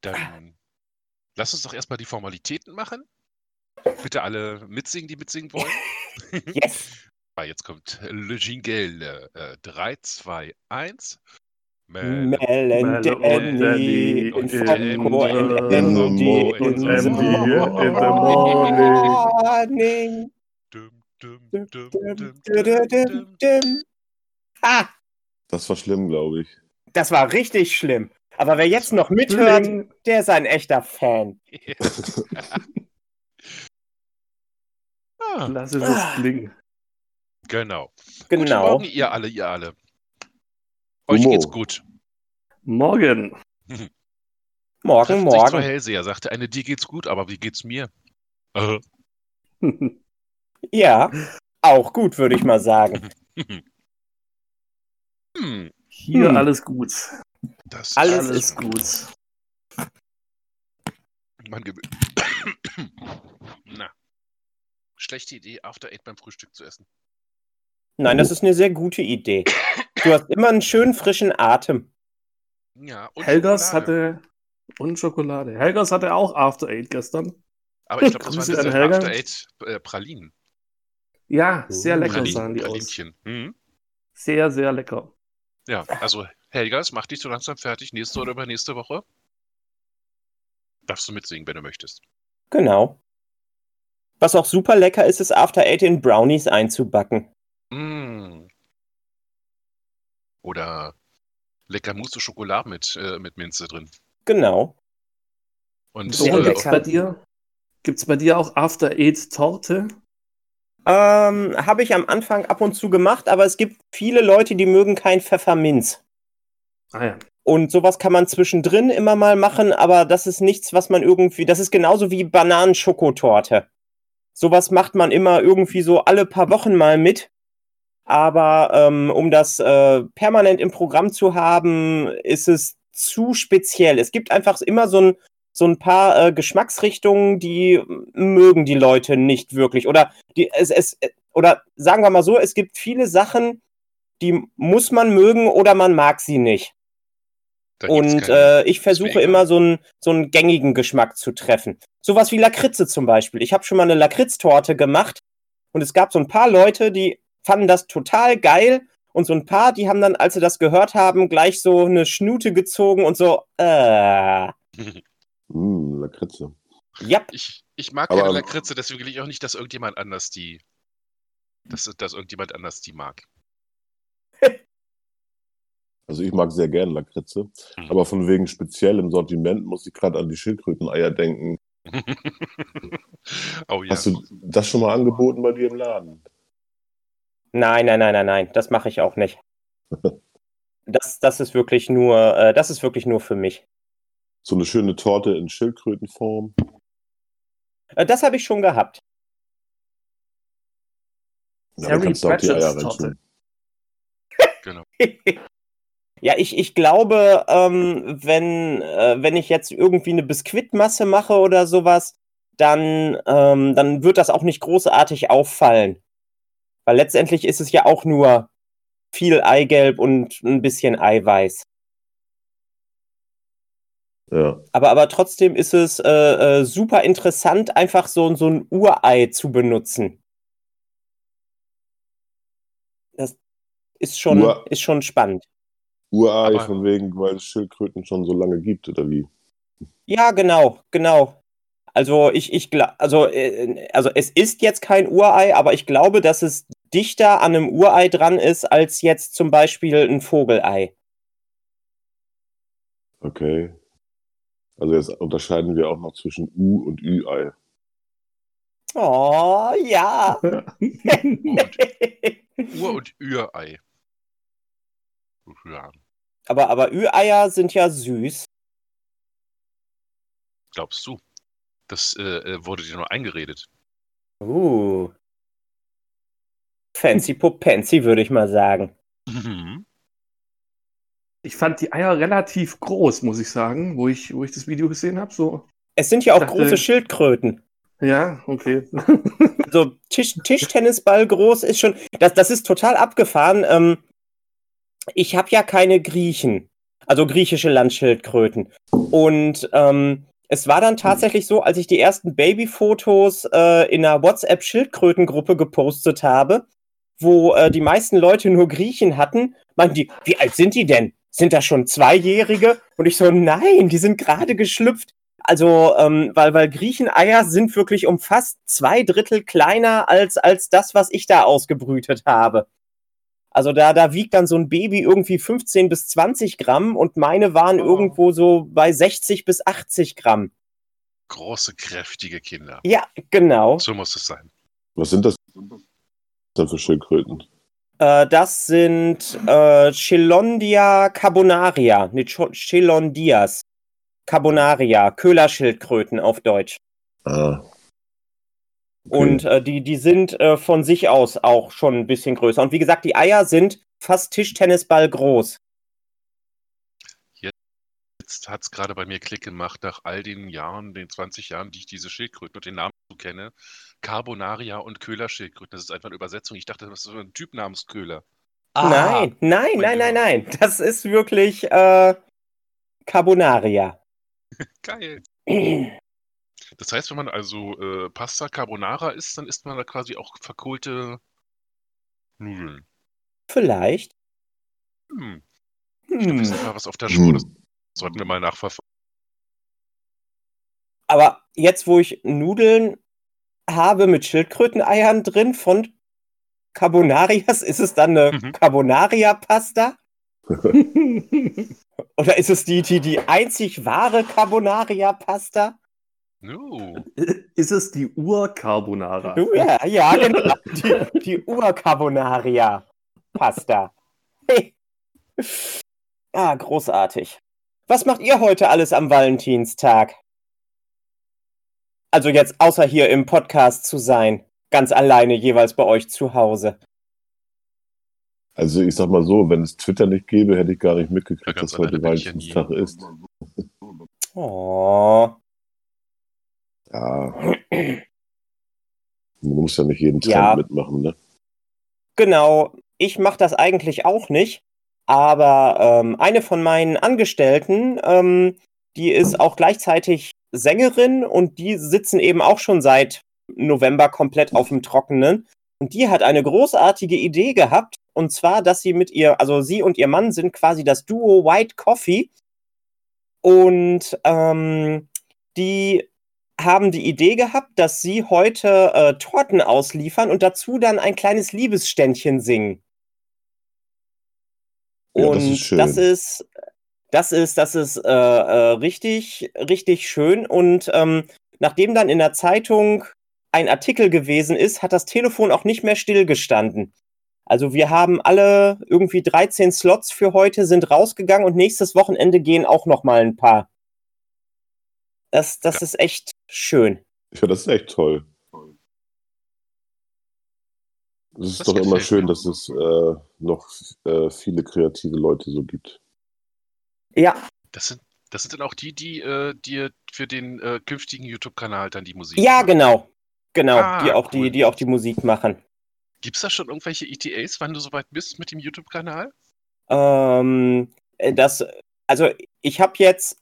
Dann lass uns doch erstmal die Formalitäten machen. Bitte alle mitsingen, die mitsingen wollen. yes! Ah, jetzt kommt Le Jingle. Äh, 3, 2, 1. Mel, Melanie und Franco and Andy in the morning. Das war schlimm, glaube ich. Das war richtig schlimm. Aber wer jetzt noch mithört, der ist ein echter Fan. Ah, Lass es uns klingen. genau. Guten Genau. Morgen, ihr alle, ihr alle. Euch Humo. geht's gut. Morgen. Morgen, Treffen sich zwei morgen. Hellseher, sagte eine, dir geht's gut, aber wie geht's mir? Äh, Ja, auch gut, würde ich mal sagen. hm, Hier Hm. alles gut. Das Alles Alles ist gut. Man Na. Schlechte Idee, After Eight beim Frühstück zu essen. Nein, das ist eine sehr gute Idee. Du hast immer einen schönen frischen Atem. Ja, und Helgas Schokolade. hatte. Und Schokolade. Helgas hatte auch After Eight gestern. Aber ich glaube, das waren an diese. After Eight äh, Pralinen. Ja, sehr Uh. lecker Pralinen, sahen die aus. Pralinchen. Mhm. Sehr, sehr lecker. Ja, also Helgas, mach dich so langsam fertig. Nächste oder übernächste Woche. Darfst du mitsingen, wenn du möchtest. Genau. Was auch super lecker ist, ist After Eight in Brownies einzubacken. Mm. Oder lecker Mousse Schokolade mit, äh, mit Minze drin. Genau. Und So, äh, gibt's bei dir? Gibt's bei dir auch After Eight Torte? Ähm, habe ich am Anfang ab und zu gemacht, aber es gibt viele Leute, die mögen kein Pfefferminz. Ah ja. Und sowas kann man zwischendrin immer mal machen, aber das ist nichts, was man irgendwie. Das ist genauso wie Bananenschokotorte. Sowas macht man immer irgendwie so alle paar Wochen mal mit. Aber ähm, um das äh, permanent im Programm zu haben, ist es zu speziell. Es gibt einfach immer so ein, so ein paar äh, Geschmacksrichtungen, die mögen die Leute nicht wirklich. Oder die, es, es, oder sagen wir mal so, es gibt viele Sachen, die muss man mögen oder man mag sie nicht. Und äh, ich versuche immer so einen, so einen gängigen Geschmack zu treffen. Sowas wie Lakritze zum Beispiel. Ich habe schon mal eine Lakritztorte gemacht und es gab so ein paar Leute, die fanden das total geil und so ein paar, die haben dann, als sie das gehört haben, gleich so eine Schnute gezogen und so, äh, Hm, Lakritze. ja, ich, ich mag Aber- keine Lakritze, deswegen will ich auch nicht, dass irgendjemand anders die. Dass, dass irgendjemand anders die mag. Also ich mag sehr gern Lakritze. Hm. Aber von wegen speziell im Sortiment muss ich gerade an die Schildkröteneier denken. oh ja. Hast du das schon mal angeboten bei dir im Laden? nein, nein, nein, nein, nein, das mache ich auch nicht. Das, das ist wirklich nur, äh, das ist wirklich nur für mich. So eine schöne Torte in Schildkrötenform. Äh, das habe ich schon gehabt. Ja, da kannst du auch die Eier Torte. reintun. Genau. Ja, ich, ich glaube, ähm, wenn, äh, wenn ich jetzt irgendwie eine Biskuitmasse mache oder sowas, dann, ähm, dann wird das auch nicht großartig auffallen. Weil letztendlich ist es ja auch nur viel Eigelb und ein bisschen Eiweiß. Ja. Aber, aber trotzdem ist es äh, äh, super interessant, einfach so, so ein Urei zu benutzen. Das ist schon, Ur- ist schon spannend. Urei Aber- von wegen, weil es Schildkröten schon so lange gibt, oder wie? Ja, genau, genau. Also ich, ich gla- also, äh, also es ist jetzt kein Urei, aber ich glaube, dass es dichter an einem Urei dran ist, als jetzt zum Beispiel ein Vogelei. Okay. Also jetzt unterscheiden wir auch noch zwischen U- und Ü-Ei. Oh, ja. Ur- und Ürei. Ja, aber, aber Ü-Eier sind ja süß. glaubst du? Das äh, äh, wurde dir nur eingeredet. Uh. Fancy Popenzi, würde ich mal sagen. Mhm. Ich fand die Eier relativ groß, muss ich sagen, wo ich, wo ich das Video gesehen habe. So, Es sind ja auch dachte- große Schildkröten. ja, okay. Also Tisch, Tischtennisball groß ist schon. Das, das ist total abgefahren. Ähm, ich habe ja keine Griechen. Also griechische Landschildkröten. Und ähm, es war dann tatsächlich so, als ich die ersten Babyfotos äh, in einer WhatsApp-Schildkrötengruppe gepostet habe, wo äh, die meisten Leute nur Griechen hatten, meinten die, wie alt sind die denn? Sind das schon Zweijährige? Und ich so, nein, die sind gerade geschlüpft. Also, ähm, weil, weil Griecheneier sind wirklich um fast zwei Drittel kleiner als, als das, was ich da ausgebrütet habe. Also da, da wiegt dann so ein Baby irgendwie 15 bis 20 Gramm und meine waren Oh. irgendwo so bei 60 bis 80 Gramm. Große, kräftige Kinder. Ja, genau. So muss es sein. Was sind das denn für Schildkröten? Äh, das sind äh, Chelondia carbonaria, nicht Cho- Chelondias carbonaria, Köhlerschildkröten auf Deutsch. Ah. Okay. Und äh, die, die sind äh, von sich aus auch schon ein bisschen größer. Und wie gesagt, die Eier sind fast Tischtennisball groß. Jetzt hat es gerade bei mir Klick gemacht, nach all den Jahren, den 20 Jahren, die ich diese Schildkröten und den Namen so kenne. Carbonaria und Köhlerschildkröten. Das ist einfach eine Übersetzung. Ich dachte, das ist so ein Typ namens Köhler. Nein, nein, nein, nein, Gott. nein. Das ist wirklich äh, Carbonaria. Geil. Das heißt, wenn man also äh, Pasta Carbonara isst, dann isst man da quasi auch verkohlte Nudeln. Vielleicht. Hm. Ich glaube, Hm. sind mal was auf der Spur. Das Hm. sollten wir mal nachverfolgen. Aber jetzt, wo ich Nudeln habe mit Schildkröteneiern drin von Carbonarias, ist es dann eine Mhm. Carbonaria-Pasta? Oder ist es die, die, die einzig wahre Carbonaria-Pasta? No. Ist es die Ur-Carbonara? Ja, ja, genau. Die, die Ur-Carbonaria-Pasta. Hey. Ah, großartig. Was macht ihr heute alles am Valentinstag? Also jetzt außer hier im Podcast zu sein. Ganz alleine jeweils bei euch zu Hause. Also ich sag mal so, wenn es Twitter nicht gäbe, hätte ich gar nicht mitgekriegt, dass heute. Valentinstag ist. Oh. Ja. Man muss ja nicht jeden Trend Ja. mitmachen, ne? Genau, ich mache das eigentlich auch nicht, aber ähm, eine von meinen Angestellten, ähm, die ist auch gleichzeitig Sängerin und die sitzen eben auch schon seit November komplett auf dem Trockenen. Und die hat eine großartige Idee gehabt, und zwar, dass sie mit ihr, also sie und ihr Mann sind quasi das Duo White Coffee. Und ähm, die haben die Idee gehabt, dass sie heute äh, Torten ausliefern und dazu dann ein kleines Liebesständchen singen. Ja, und das ist schön. das ist, das ist, das ist äh, äh, richtig, richtig schön. Und ähm, nachdem dann in der Zeitung ein Artikel gewesen ist, hat das Telefon auch nicht mehr stillgestanden. Also wir haben alle irgendwie 13 Slots für heute sind rausgegangen und nächstes Wochenende gehen auch noch mal ein paar. Das, das ist echt schön. Ja, das ist echt toll. Es ist Das doch immer schön, mir. dass es äh, noch äh, viele kreative Leute so gibt. Ja, Das sind, das sind dann auch die, die äh, dir für den äh, künftigen YouTube-Kanal dann die Musik ja, machen. genau. Genau, Ah, die auch cool. die, die auch die Musik machen. Gibt es da schon irgendwelche ETAs, wann du soweit bist mit dem YouTube-Kanal? Ähm, äh, das, also ich habe jetzt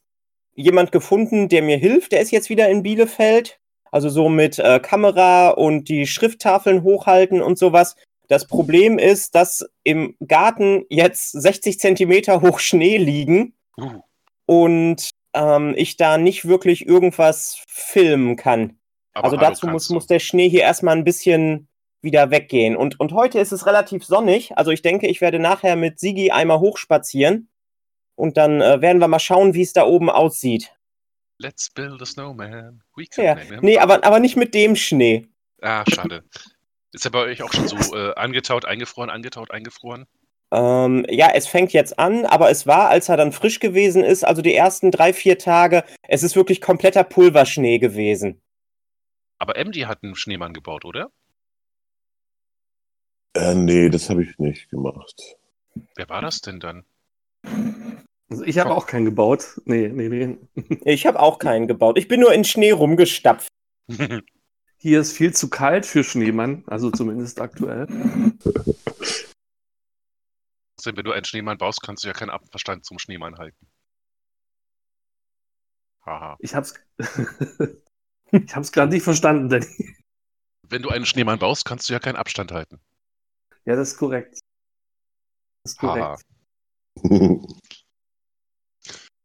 jemand gefunden, der mir hilft. Der ist jetzt wieder in Bielefeld. Also so mit äh, Kamera und die Schrifttafeln hochhalten und sowas. Das Problem ist, dass im Garten jetzt 60 Zentimeter hoch Schnee liegen Uh, und ähm, ich da nicht wirklich irgendwas filmen kann. aber also dazu muss, muss der Schnee hier erstmal ein bisschen wieder weggehen. Und, und heute ist es relativ sonnig. Also ich denke, ich werde nachher mit Sigi einmal hochspazieren. Und dann äh, werden wir mal schauen, wie es da oben aussieht. Let's build a snowman. We can Ja. Nee, aber, aber nicht mit dem Schnee. Ah, schade. Ist er bei euch auch schon so äh, angetaut, eingefroren, angetaut, eingefroren? Ähm, ja, es fängt jetzt an, aber es war, als er dann frisch gewesen ist, also die ersten drei, vier Tage, es ist wirklich kompletter Pulverschnee gewesen. Aber MD hat einen Schneemann gebaut, oder? Äh, nee, das habe ich nicht gemacht. Wer war das denn dann? Also ich habe auch keinen gebaut. Nee, nee, nee. Ich habe auch keinen gebaut. Ich bin nur in Schnee rumgestapft. Hier ist viel zu kalt für Schneemann, also zumindest aktuell. Außerdem, wenn du einen Schneemann baust, kannst du ja keinen Abstand zum Schneemann halten. Haha. Ich hab's, ich hab's gerade nicht verstanden, Danny. Wenn du einen Schneemann baust, kannst du ja keinen Abstand halten. Ja, das ist korrekt. Das ist Haha. korrekt.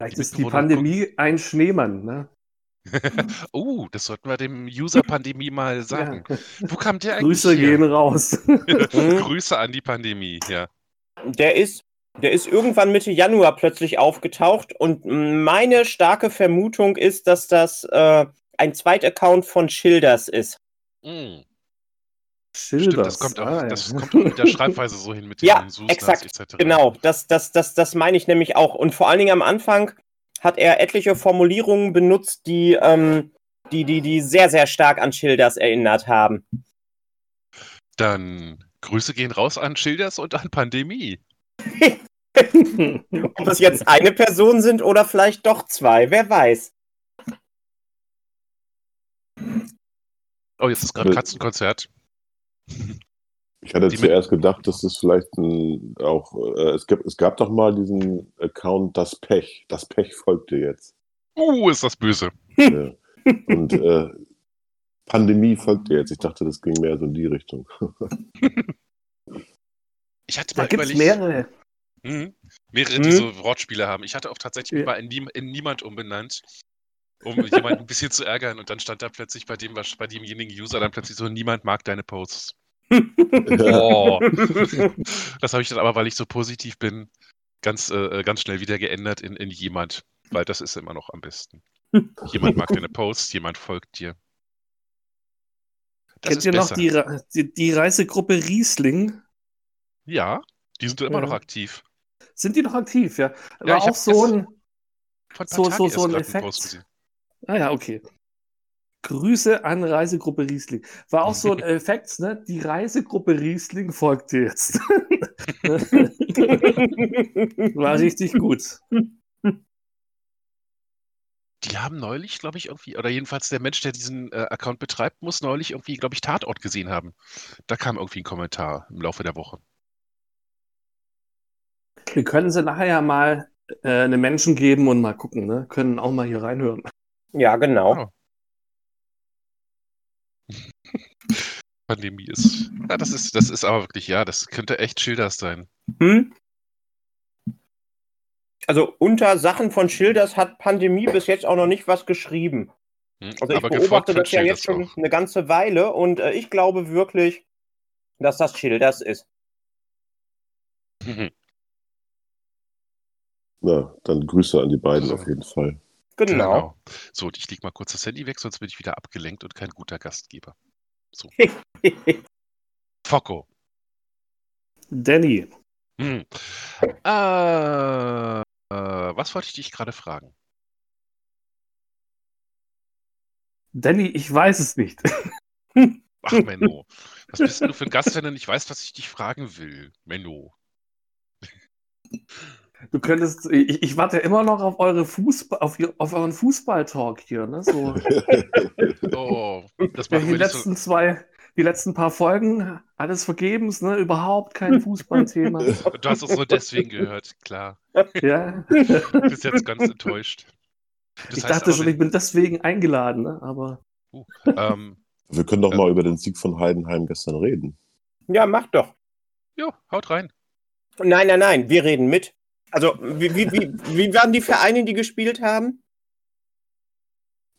Vielleicht ist die Pandemie ein Schneemann, ne? Oh, das sollten wir dem User Pandemie mal sagen. Wo kam der eigentlich Grüße her? gehen raus. Grüße an die Pandemie, ja. Der ist, der ist irgendwann Mitte Januar plötzlich aufgetaucht und meine starke Vermutung ist, dass das äh, ein Zweitaccount von Schilders ist. Mm, Schilders. Stimmt, das kommt auch, Ah, ja. das kommt auch mit der Schreibweise so hin, mit den Ja, Susnas exakt, etc. Genau, das, das, das, das meine ich nämlich auch. Und vor allen Dingen am Anfang hat er etliche Formulierungen benutzt, die, ähm, die, die, die sehr, sehr stark an Schilders erinnert haben. Dann Grüße gehen raus an Schilders und an Pandemie. Ob es jetzt eine Person sind oder vielleicht doch zwei, wer weiß. Oh, jetzt ist gerade Äh, Katzenkonzert. Ich hatte Die zuerst gedacht, dass das vielleicht ein, auch, äh, es, gab, es gab doch mal diesen Account Das Pech. Das Pech folgte jetzt. Uh, ist das böse. ja. Und äh, Pandemie folgte jetzt. Ich dachte, das ging mehr so in die Richtung. Ich hatte Da mal gibt's überlegt, mehrere. Mhm. mehrere, Mhm. die so Wortspiele haben. Ich hatte auch tatsächlich Ja. mal in, Niem in Niemand umbenannt, um jemanden ein bisschen zu ärgern. Und dann stand da plötzlich bei dem, was- bei demjenigen User dann plötzlich so, niemand mag deine Posts. Oh. Das habe ich dann aber, weil ich so positiv bin, ganz, äh, ganz schnell wieder geändert in, in jemand. Weil das ist immer noch am besten. Jemand mag deine Posts, jemand folgt dir. Das Kennt ihr noch besser. die, Re- die, die Reisegruppe Riesling? Ja, die sind immer Ja. noch aktiv. Sind die noch aktiv, ja? War Ja, ich auch so ein. So- so- so ein Effekt. Ah ja, okay. Grüße an Reisegruppe Riesling. War auch so ein Effekt, ne? Die Reisegruppe Riesling folgt dir jetzt. War richtig gut. Die haben neulich, glaube ich, irgendwie, oder jedenfalls der Mensch, der diesen äh, Account betreibt, muss neulich irgendwie, glaube ich, Tatort gesehen haben. Da kam irgendwie ein Kommentar im Laufe der Woche. Wir können sie nachher ja mal äh, einen Menschen geben und mal gucken, ne? Können auch mal hier reinhören. Ja, genau. Ah. Pandemie ist. Ja, das ist, das ist aber wirklich, ja, das könnte echt Schilders sein. Hm? Also unter Sachen von Schilders hat Pandemie bis jetzt auch noch nicht was geschrieben. Hm? Also ich beobachte das ja Schilders jetzt schon auch. eine ganze Weile und äh, ich glaube wirklich, dass das Schilders ist. Mhm. Na, dann Grüße an die beiden So. auf jeden Fall. Genau. So, und ich leg mal kurz das Handy weg, sonst bin ich wieder abgelenkt und kein guter Gastgeber. Focko. Danny, Hm. Äh, äh, was wollte ich dich gerade fragen? Danny, ich weiß es nicht. Ach, Menno. Was bist denn du für ein Gast, wenn du nicht weißt, was ich dich fragen will? Menno. Du könntest, ich, ich warte immer noch auf eure Fußball, auf, auf euren Fußball-Talk hier, ne? So, Oh, das ja, machen die wir nicht so. letzten zwei, die letzten paar Folgen, alles vergebens, ne? Überhaupt kein Fußballthema. Du hast es nur deswegen gehört, klar. ja. Du bist jetzt ganz enttäuscht. Das ich dachte aber, schon, ich bin deswegen eingeladen, ne? Aber Ähm, Wir können doch Ja. mal über den Sieg von Heidenheim gestern reden. Ja, mach doch. jo, haut rein. Nein, nein, nein, wir reden mit. Also, wie, wie, wie, wie waren die Vereine, die gespielt haben?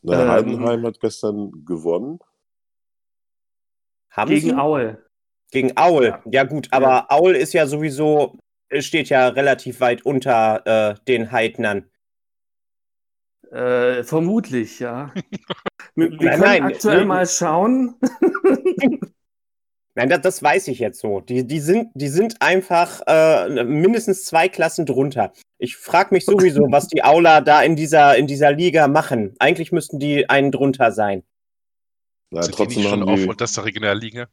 Na, Ähm. Heidenheim hat gestern gewonnen. Haben gegen sie? Aue. Gegen Aul. Ja. Ja, gut, aber Aul ist ja sowieso, äh, steht ja relativ weit unter äh, den Heidnern. Äh, vermutlich, ja. Wir, wir Nein, können nein, aktuell mal schauen. Nein, das, das weiß ich jetzt so. Die, die, sind, die sind einfach äh, mindestens zwei Klassen drunter. Ich frage mich sowieso, was die Aula da in dieser, in dieser Liga machen. Eigentlich müssten die einen drunter sein. Na, Sind die trotzdem nicht schon haben auf die, unterster Regionalliga?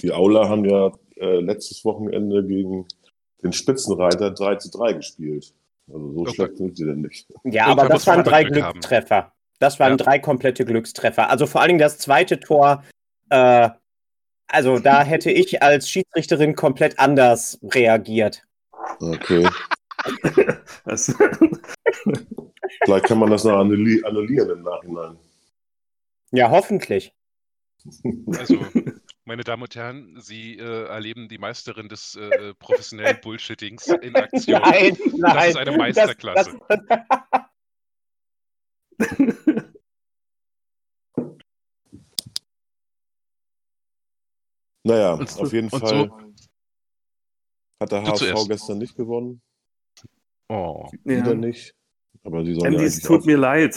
die Aula haben ja äh, letztes Wochenende gegen den Spitzenreiter 3 zu 3 gespielt. Also so Okay. schlecht sind die denn nicht. Ja, aber das waren drei Glück haben. Glückstreffer. Das waren Ja. drei komplette Glückstreffer. Also vor allen Dingen das zweite Tor, äh, Also da hätte ich als Schiedsrichterin komplett anders reagiert. Okay. Vielleicht kann man das noch annulli annullieren im Nachhinein. Ja, hoffentlich. Also, meine Damen und Herren, Sie äh, erleben die Meisterin des äh, professionellen Bullshittings in Aktion. Nein, nein. Das ist eine Meisterklasse. Das, das, Naja, Und auf jeden Fall so- hat der HSV gestern nicht gewonnen. Oh. Wieder ja. nicht. Aber die sollen Andy, ja es tut mir leid.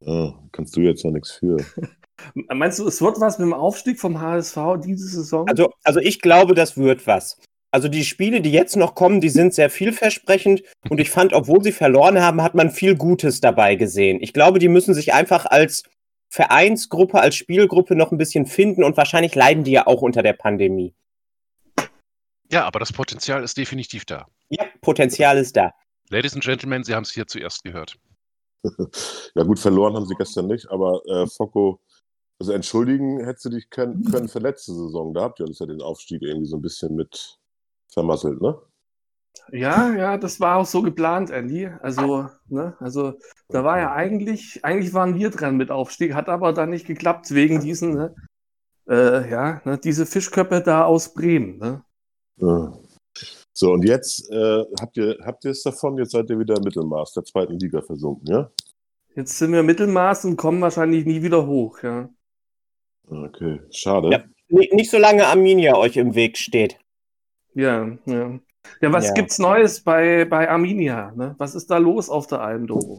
Ja, kannst du jetzt ja nichts für. Meinst du, es wird was mit dem Aufstieg vom HSV diese Saison? also, also ich glaube, das wird was. Also die Spiele, die jetzt noch kommen, die sind sehr vielversprechend und ich fand, obwohl sie verloren haben, hat man viel Gutes dabei gesehen. Ich glaube, die müssen sich einfach als Vereinsgruppe, als Spielgruppe noch ein bisschen finden und wahrscheinlich leiden die ja auch unter der Pandemie. Ja, aber das Potenzial ist definitiv da. Ja, Potenzial ist da. Ladies and Gentlemen, Sie haben es hier zuerst gehört. Ja gut, verloren haben sie gestern nicht, aber äh, Focko, also entschuldigen hättest du dich können, können für letzte Saison. Da habt ihr uns ja den Aufstieg irgendwie so ein bisschen mit vermasselt, ne? Ja, ja, das war auch so geplant, Andy. Also, ne, also da war ja eigentlich, eigentlich waren wir dran mit Aufstieg, hat aber dann nicht geklappt wegen diesen, ne, äh, ja, ne, diese Fischköpfe da aus Bremen. Ne? Ja. So, und jetzt äh, habt ihr habt ihr es davon, jetzt seid ihr wieder im Mittelmaß der zweiten Liga versunken, ja? Jetzt sind wir Mittelmaß und kommen wahrscheinlich nie wieder hoch. Ja. Okay, schade. Ja. Nicht solange Arminia euch im Weg steht. Ja, ja. Ja, was Ja. gibt's Neues bei, bei Arminia? Ne? Was ist da los auf der Alm, Doro?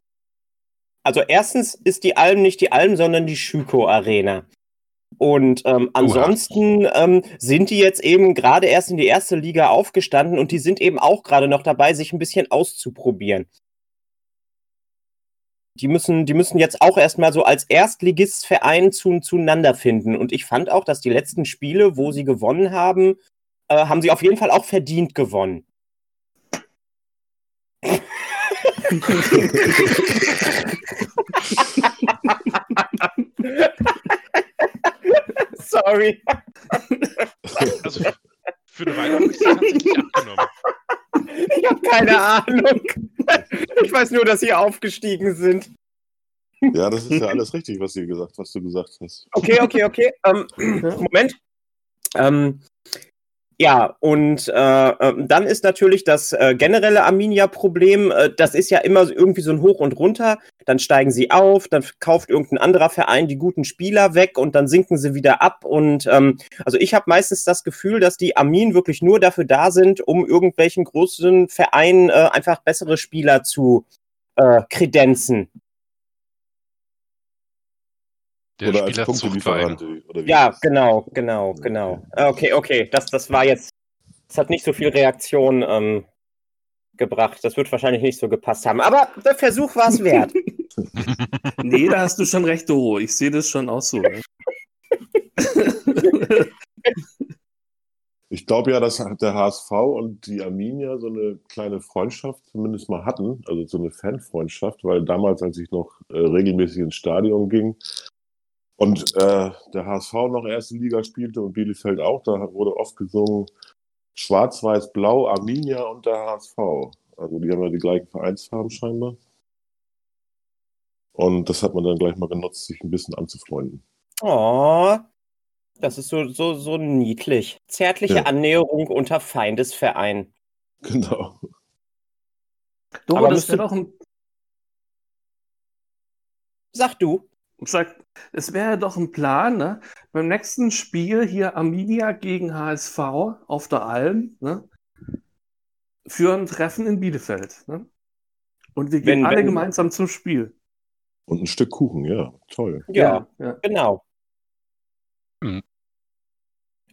Also erstens ist die Alm nicht die Alm, sondern die Schüko Arena. Und ähm, ansonsten ähm, sind die jetzt eben gerade erst in die erste Liga aufgestanden und die sind eben auch gerade noch dabei, sich ein bisschen auszuprobieren. Die müssen, die müssen jetzt auch erstmal so als Erstligistverein zu, zueinander finden. Und ich fand auch, dass die letzten Spiele, wo sie gewonnen haben, äh, haben sie auf jeden Fall auch verdient gewonnen. Sorry. Also für eine Weile habe ich es tatsächlich abgenommen. Ich habe keine Ahnung. Ich weiß nur, dass sie aufgestiegen sind. Ja, das ist ja alles richtig, was ihr gesagt, was du gesagt hast. Okay, okay, okay. Ähm, Moment. Ähm, ja, und äh, ähm, dann ist natürlich das äh, generelle Arminia-Problem, äh, das ist ja immer irgendwie so ein Hoch und Runter. Dann steigen sie auf, dann kauft irgendein anderer Verein die guten Spieler weg und dann sinken sie wieder ab. Und ähm, also ich habe meistens das Gefühl, dass die Armin wirklich nur dafür da sind, um irgendwelchen großen Vereinen äh, einfach bessere Spieler zu äh, kredenzen. Der oder als Spielerzuchtverein. Punktelieferant. Ja, das- genau, genau, genau. Okay, okay, das, das war jetzt, das hat nicht so viel Reaktion ähm, gebracht. Das wird wahrscheinlich nicht so gepasst haben. Aber der Versuch war es wert. Nee, da hast du schon recht, Doro. Ich sehe das schon auch so. Ich glaube ja, dass der HSV und die Arminia so eine kleine Freundschaft zumindest mal hatten, also so eine Fanfreundschaft, weil damals, als ich noch äh, regelmäßig ins Stadion ging und äh, der HSV noch erste Liga spielte und Bielefeld auch, da wurde oft gesungen Schwarz-Weiß-Blau, Arminia und der HSV. Also die haben ja die gleichen Vereinsfarben scheinbar. Und das hat man dann gleich mal genutzt, sich ein bisschen anzufreunden. Oh, das ist so, so, so niedlich. Zärtliche Ja. Annäherung unter Feindesverein. Genau. Doro, Aber das wäre müsste- doch ein, Sag du. Sag, es wäre doch ein Plan, ne? Beim nächsten Spiel hier Arminia gegen HSV auf der Alm, ne? Für ein Treffen in Bielefeld, ne? Und wir gehen Wenn- alle wenn- gemeinsam zum Spiel. Und ein Stück Kuchen, ja, toll. Ja, ja. genau. Hm.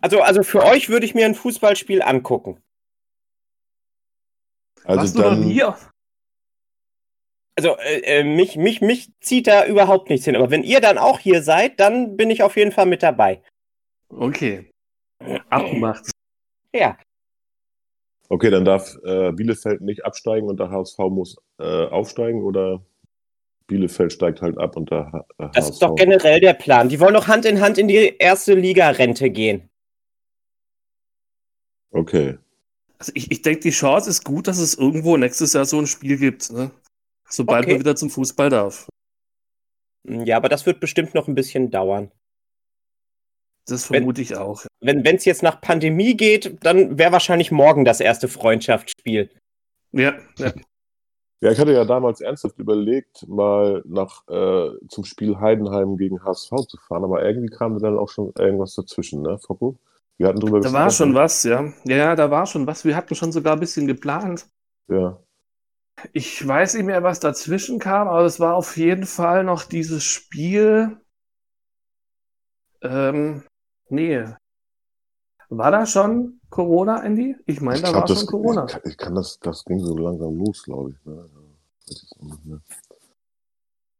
Also, also für euch würde ich mir ein Fußballspiel angucken. Also Warst du noch dann, nie auf, Also äh, äh, mich, mich, mich zieht da überhaupt nichts hin. Aber wenn ihr dann auch hier seid, dann bin ich auf jeden Fall mit dabei. Okay. Abgemacht. Ja. okay, dann darf äh, Bielefeld nicht absteigen und der HSV muss äh, aufsteigen oder Bielefeld steigt halt ab und da. H das ist doch generell der Plan. Die wollen doch Hand in Hand in die erste Liga-Rente gehen. Okay. Also ich, ich denke, die Chance ist gut, dass es irgendwo nächstes Jahr so ein Spiel gibt, ne? Sobald okay. man wieder zum Fußball darf. Ja, aber das wird bestimmt noch ein bisschen dauern. Das vermute wenn, ich auch. Wenn es jetzt nach Pandemie geht, dann wäre wahrscheinlich morgen das erste Freundschaftsspiel. Ja, ja. Ja, ich hatte ja damals ernsthaft überlegt, mal nach äh, zum Spiel Heidenheim gegen HSV zu fahren, aber irgendwie kam dann auch schon irgendwas dazwischen, ne, Foko? Wir hatten drüber Da war schon was, ja. Ja, da war schon was. Wir hatten schon sogar ein bisschen geplant. Ja. Ich weiß nicht mehr, was dazwischen kam, aber es war auf jeden Fall noch dieses Spiel. Ähm, nee. War da schon Corona, Andy? Ich meine, da glaub, war das, schon Corona. Ich, ich, kann das, das ging so langsam los, glaube ich. Ne?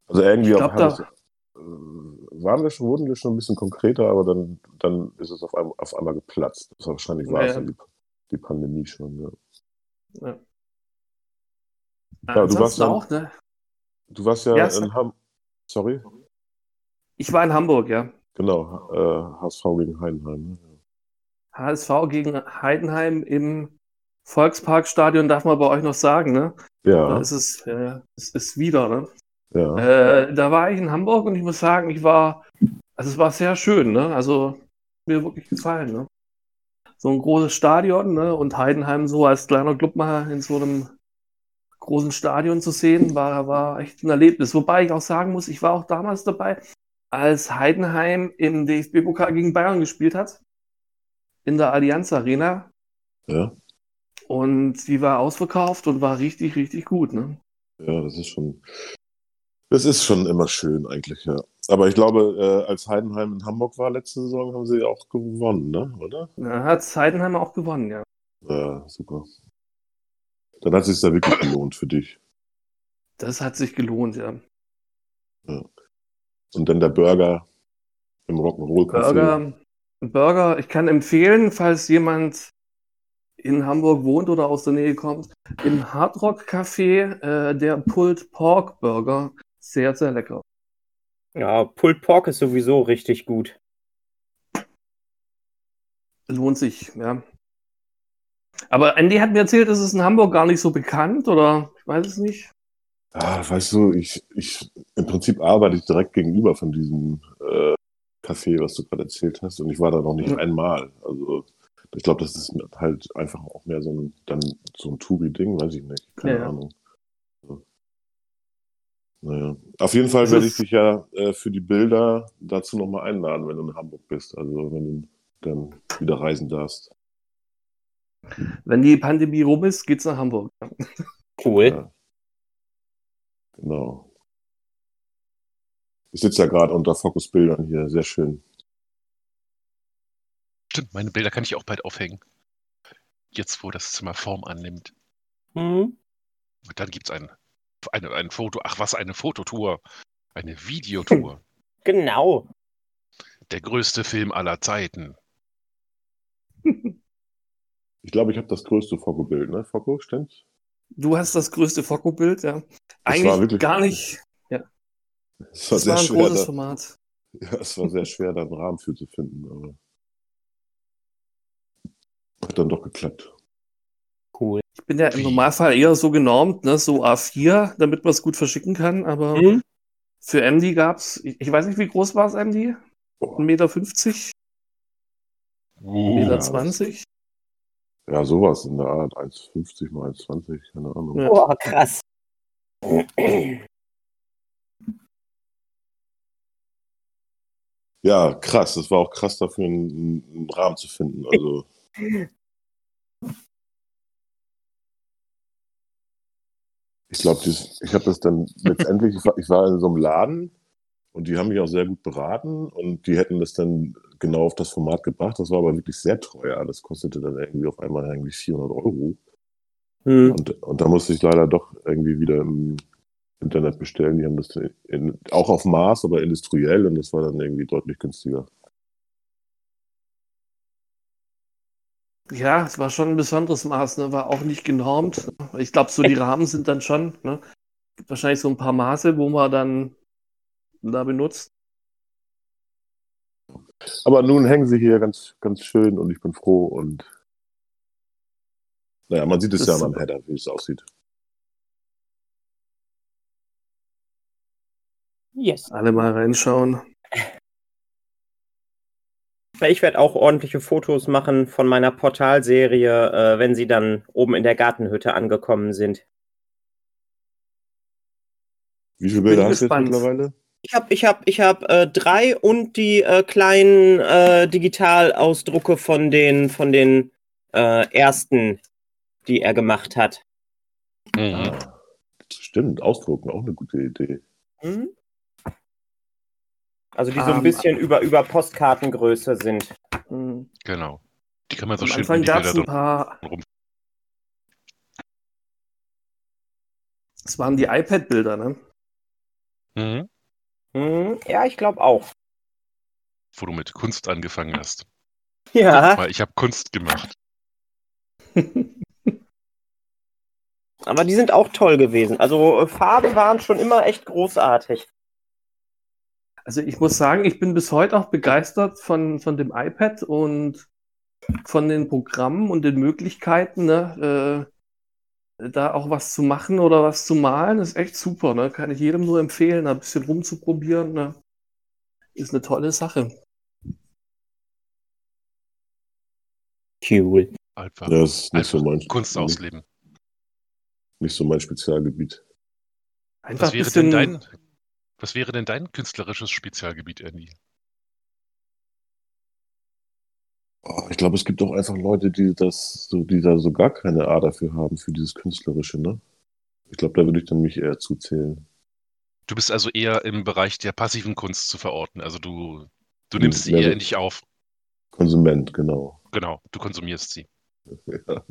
Also irgendwie glaub, da, äh, waren wir schon, wurden wir schon ein bisschen konkreter, aber dann, dann ist es auf einmal, auf einmal geplatzt. Das wahrscheinlich war ja. es die, die Pandemie schon. Ja. ja. Ja, du warst, auch, ne? du warst ja, ja in Hamburg. Sorry? Ich war in Hamburg, ja. Genau, äh, HSV gegen Heidenheim. Ne? HSV gegen Heidenheim im Volksparkstadion, darf man bei euch noch sagen, ne? Ja. Da ist es, äh, es ist wieder, ne? Ja. Äh, da war ich in Hamburg und ich muss sagen, ich war, also es war sehr schön, ne? Also mir wirklich gefallen, ne? So ein großes Stadion, ne? Und Heidenheim so als kleiner Club mal in so einem großen Stadion zu sehen, war, war echt ein Erlebnis. Wobei ich auch sagen muss, ich war auch damals dabei, als Heidenheim im DFB-Pokal gegen Bayern gespielt hat. In der Allianz Arena. Ja. Und die war ausverkauft und war richtig, richtig gut, ne? Ja, das ist schon, das ist schon immer schön eigentlich, ja. Aber ich glaube, äh, als Heidenheim in Hamburg war letzte Saison, haben sie auch gewonnen, ne? Oder? Ja, hat Heidenheim auch gewonnen, ja. Ja, super. Dann hat es sich da wirklich gelohnt für dich. Das hat sich gelohnt, ja. ja. Und dann der Burger im Rock'n'Roll Café. Burger, Burger, ich kann empfehlen, falls jemand in Hamburg wohnt oder aus der Nähe kommt, im Hardrock Café äh, der Pulled Pork Burger. Sehr, sehr lecker. Ja, Pulled Pork ist sowieso richtig gut. Lohnt sich, ja. Aber Andy hat mir erzählt, es ist in Hamburg gar nicht so bekannt, oder? Ich weiß es nicht. Ah, weißt du, ich, ich, im Prinzip arbeite ich direkt gegenüber von diesem äh, Café, was du gerade erzählt hast, und ich war da noch nicht mhm. einmal. Also, ich glaube, das ist halt einfach auch mehr so ein, dann so ein Touri-Ding, weiß ich nicht. Keine ja, Ahnung. So. Naja. Auf jeden Fall werde ich dich ja äh, für die Bilder dazu nochmal einladen, wenn du in Hamburg bist. Also, wenn du dann wieder reisen darfst. Wenn die Pandemie rum ist, geht's nach Hamburg. Cool. Ja. Genau. Ich sitze ja gerade unter Fokusbildern hier, sehr schön. Stimmt, meine Bilder kann ich auch bald aufhängen. Jetzt, wo das Zimmer Form annimmt. Mhm. Und dann gibt es ein, ein, ein Foto, ach was, eine Fototour. Eine Videotour. Genau. Der größte Film aller Zeiten. Ich glaube, ich habe das größte Fokobild, ne? Foko, stimmt's? Du hast das größte Fokobild, ja. Eigentlich wirklich, gar nicht. Ja. Es war, das sehr war ein schwer, großes da, Format. Ja, es war sehr schwer, da einen Rahmen für zu finden, aber hat dann doch geklappt. Cool. Ich bin ja im Normalfall eher so genormt, ne, so A4, damit man es gut verschicken kann, aber mhm. für MD gab es, ich, ich, weiß nicht, wie groß war es, MD? 1,50 Meter? 50? Uh, Meter 20? Ja, sowas in der Art. 1,50 mal 1,20, keine Ahnung. Boah, krass. Ja, krass. Das war auch krass dafür, einen, einen Rahmen zu finden. Also. ich glaube, ich habe das dann letztendlich, ich war, ich war in so einem Laden und die haben mich auch sehr gut beraten und die hätten das dann genau auf das Format gebracht. Das war aber wirklich sehr teuer. Das kostete dann irgendwie auf einmal irgendwie 400 Euro. Hm. Und, und da musste ich leider doch irgendwie wieder im Internet bestellen. Die haben das in, auch auf Maß, aber industriell und das war dann irgendwie deutlich günstiger. Ja, es war schon ein besonderes Maß, ne? war auch nicht genormt. Ich glaube, so die Rahmen sind dann schon, ne? wahrscheinlich so ein paar Maße, wo man dann da benutzt. Aber nun hängen sie hier ganz, ganz schön und ich bin froh und naja, man sieht es Das ja ist an meinem super. Header, wie es aussieht. Yes. Alle mal reinschauen. Ich werde auch ordentliche Fotos machen von meiner Portalserie, äh, wenn sie dann oben in der Gartenhütte angekommen sind. Wie viele Bilder hast du mittlerweile? Ich habe ich hab, ich hab, äh, drei und die äh, kleinen äh, Digitalausdrucke von den, von den äh, ersten, die er gemacht hat. Mhm. Ah, stimmt, ausdrucken, auch eine gute Idee. Mhm. Also die so ein Ähm, bisschen über, über Postkartengröße sind. Hm. Genau. Die kann man so Am schön Anfang die gab es ein paar. rum. Das waren die iPad-Bilder, ne? Mhm. Mhm. Ja, ich glaube auch. Wo du mit Kunst angefangen hast. Ja, Weil ich habe Kunst gemacht. aber die sind auch toll gewesen. Also äh, Farben waren schon immer echt großartig. Also ich muss sagen, ich bin bis heute auch begeistert von, von dem iPad und von den Programmen und den Möglichkeiten, ne, äh, da auch was zu machen oder was zu malen, ist echt super. Ne? Kann ich jedem nur empfehlen, da ein bisschen rumzuprobieren. Ne? Ist eine tolle Sache. Cool. Einfach Ja, das ist nicht so mein, Kunst nicht, ausleben. nicht so mein Spezialgebiet. Einfach Was wäre denn bisschen. dein, was wäre denn dein künstlerisches Spezialgebiet, Andy? Oh, ich glaube, es gibt auch einfach Leute, die das, so, die da so gar keine A dafür haben, für dieses Künstlerische, ne? Ich glaube, da würde ich dann mich eher zuzählen. Du bist also eher im Bereich der passiven Kunst zu verorten. Also du, du Hm, nimmst sie eher in dich auf. Konsument, genau. Genau, du konsumierst sie. Ja.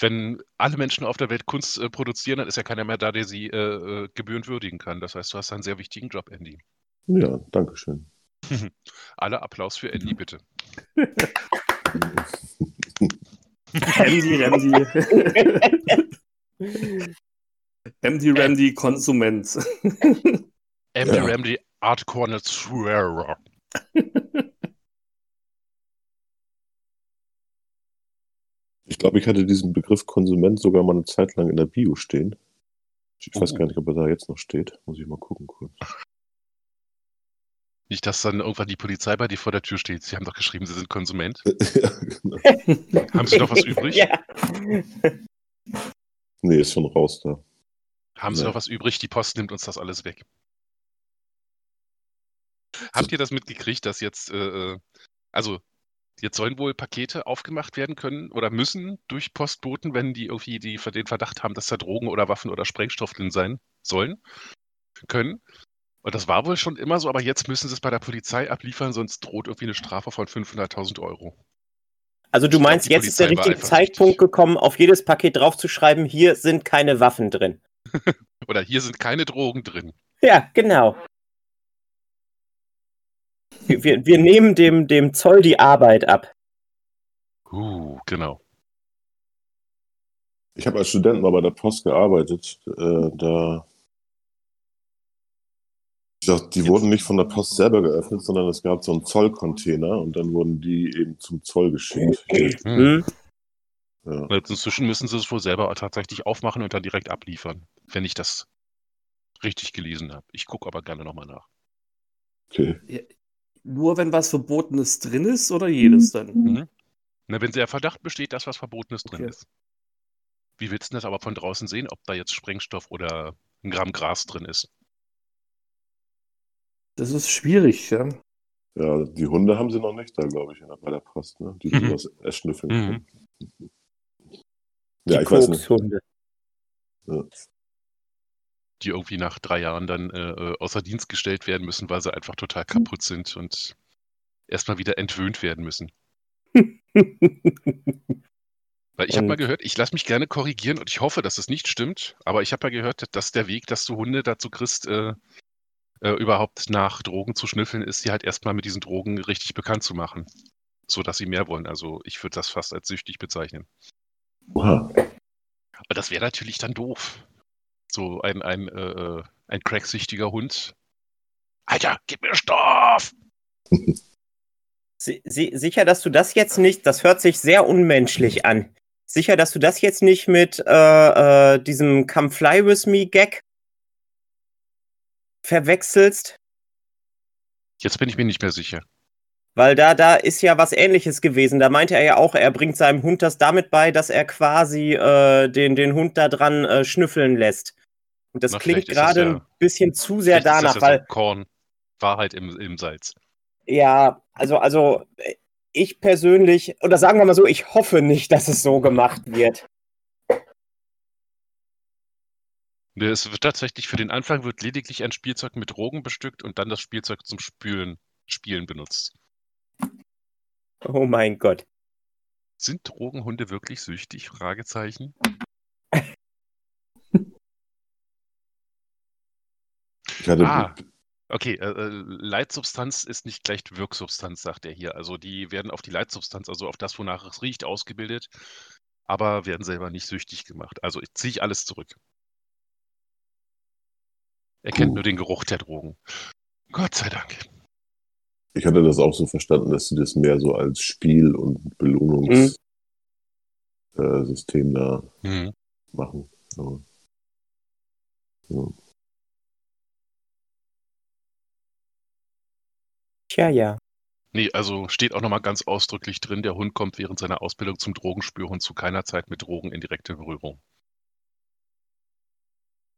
Wenn alle Menschen auf der Welt Kunst äh, produzieren, dann ist ja keiner mehr da, der sie äh, äh, gebührend würdigen kann. Das heißt, du hast einen sehr wichtigen Job, Andy. Ja, danke schön. Aller Applaus für Andy, bitte. Randy, Randy. Randy, Randy, Konsument. Andy Ja. Ramsey, Art Corner Swearer. Ich glaube, ich hatte diesen Begriff Konsument sogar mal eine Zeit lang in der Bio stehen. Ich weiß Oh. gar nicht, ob er da jetzt noch steht. Muss ich mal gucken kurz. Nicht, dass dann irgendwann die Polizei bei dir vor der Tür steht. Sie haben doch geschrieben, Sie sind Konsument. ja, genau. Haben Sie noch was übrig? Ja. Nee, ist schon raus da. Haben Sie Ja. noch was übrig? Die Post nimmt uns das alles weg. Habt ihr das mitgekriegt, dass jetzt, äh, äh, also jetzt sollen wohl Pakete aufgemacht werden können oder müssen durch Postboten, wenn die irgendwie die, den Verdacht haben, dass da Drogen oder Waffen oder Sprengstoff drin sein sollen, können. Und das war wohl schon immer so, aber jetzt müssen sie es bei der Polizei abliefern, sonst droht irgendwie eine Strafe von 500.000 Euro. Also du Ich glaub, meinst, die jetzt ist der richtige Zeitpunkt richtig. gekommen, auf jedes Paket draufzuschreiben, hier sind keine Waffen drin. Oder hier sind keine Drogen drin. Ja, genau. Wir, wir, nehmen dem, dem Zoll die Arbeit ab. Uh, genau. Ich habe als Student mal bei der Post gearbeitet. Äh, da dachte, die wurden nicht von der Post selber geöffnet, sondern es gab so einen Zollcontainer und dann wurden die eben zum Zoll geschickt. Hm. Hm? Ja. Jetzt Inzwischen müssen sie es wohl selber tatsächlich aufmachen und dann direkt abliefern, wenn ich das richtig gelesen habe. Ich gucke aber gerne nochmal nach. Okay. Nur wenn was Verbotenes drin ist oder jedes dann? Mhm. Na, wenn der Verdacht besteht, dass was Verbotenes drin Okay. ist. Wie willst du das aber von draußen sehen, ob da jetzt Sprengstoff oder ein Gramm Gras drin ist? Das ist schwierig, ja. Ja, die Hunde haben sie noch nicht da, glaube ich, bei der Post, ne? die Mhm. sowas erschnüffeln Mhm. können. Die Ja, ich weiß nicht. Ja. Die irgendwie nach drei Jahren dann äh, äh, außer Dienst gestellt werden müssen, weil sie einfach total kaputt sind und erstmal wieder entwöhnt werden müssen. Weil ich habe mal gehört, ich lasse mich gerne korrigieren und ich hoffe, dass es nicht stimmt, aber ich habe mal gehört, dass der Weg, dass du Hunde dazu kriegst, äh, äh, überhaupt nach Drogen zu schnüffeln, ist, sie halt erstmal mit diesen Drogen richtig bekannt zu machen, so dass sie mehr wollen. Also ich würde das fast als süchtig bezeichnen. Oha. Aber das wäre natürlich dann doof. So ein, ein, äh, äh ein cracksüchtiger Hund. Alter, gib mir Stoff! Si si sicher, dass du das jetzt nicht, das hört sich sehr unmenschlich an. Sicher, dass du das jetzt nicht mit äh, äh, diesem Come Fly With Me Gag verwechselst? Jetzt bin ich mir nicht mehr sicher. Weil da, da ist ja was ähnliches gewesen. Da meinte er ja auch, er bringt seinem Hund das damit bei, dass er quasi äh, den, den Hund da dran äh, schnüffeln lässt. Und das Na, klingt gerade ja- ein bisschen zu sehr Vielleicht ist danach, das weil Korn. Wahrheit im, im Salz. Ja, also, also äh, ich persönlich, oder sagen wir mal so, ich hoffe nicht, dass es so gemacht wird. Es wird tatsächlich für den Anfang wird lediglich ein Spielzeug mit Drogen bestückt und dann das Spielzeug zum Spülen, Spielen benutzt. Oh mein Gott. Sind Drogenhunde wirklich süchtig? Fragezeichen. Ich hatte, Ah, okay. Äh, äh, Leitsubstanz ist nicht gleich Wirksubstanz, sagt er hier. Also die werden auf die Leitsubstanz, also auf das, wonach es riecht, ausgebildet, aber werden selber nicht süchtig gemacht. Also ziehe ich alles zurück. Er kennt nur den Geruch der Drogen. Gott sei Dank. ich hatte das auch so verstanden, dass sie das mehr so als Spiel- und Belohnungssystem äh, System da Mhm. machen. Aber, ja. Tja, ja. Nee, also steht auch nochmal ganz ausdrücklich drin, der Hund kommt während seiner Ausbildung zum Drogenspürhund zu keiner Zeit mit Drogen in direkte Berührung.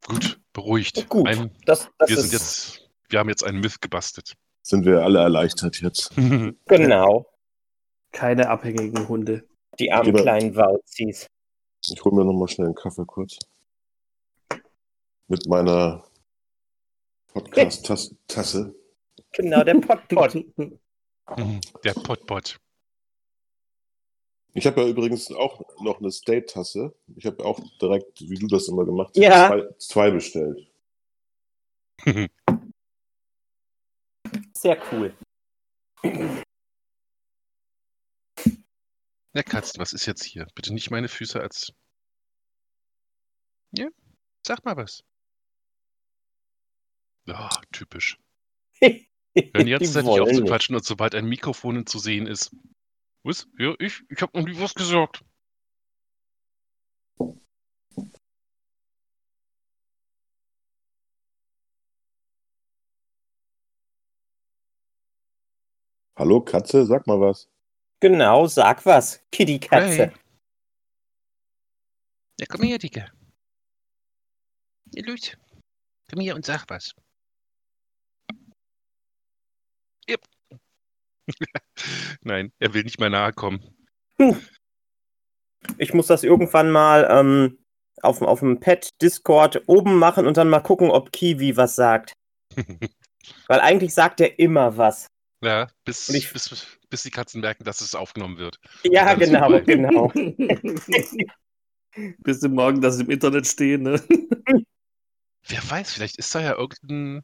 Gut, beruhigt. Gut, Ein, das, das wir ist sind jetzt, wir haben jetzt einen Myth gebastelt. Sind wir alle erleichtert jetzt? genau Keine abhängigen Hunde. die armen Lieber- kleinen Wauzis. Ich hole mir noch mal schnell einen Kaffee kurz. Mit meiner Podcast-Tasse. Genau, der Potpot. Der Potpot. Ich habe ja übrigens auch noch eine State-Tasse. Ich habe auch direkt, wie du das immer gemacht hast, Ja. zwei, zwei bestellt. Sehr cool. Na Katzen, was ist jetzt hier? Bitte nicht meine Füße als. Ja, sag mal was. Ja, typisch. Hören jetzt Die endlich auf wollen zu nicht. quatschen und sobald ein Mikrofon zu sehen ist. Was? Ja, ich? Ich hab noch nie was gesagt. Hallo Katze, sag mal was. Genau, sag was, Kitty-Katze. Hey. Ja, komm her, Digga. Ja, los. Komm her und sag was. Ja. Nein, er will nicht mehr nahe kommen. Ich muss das irgendwann mal ähm, auf, auf dem Pet-Discord oben machen und dann mal gucken, ob Kiwi was sagt. Weil eigentlich sagt er immer was. ja, bis, ich- bis, bis die Katzen merken, dass es aufgenommen wird. Ja, genau, vorbei. genau. Bis zum Morgen, dass sie im Internet stehen. Ne? Wer weiß, vielleicht ist da ja irgendein.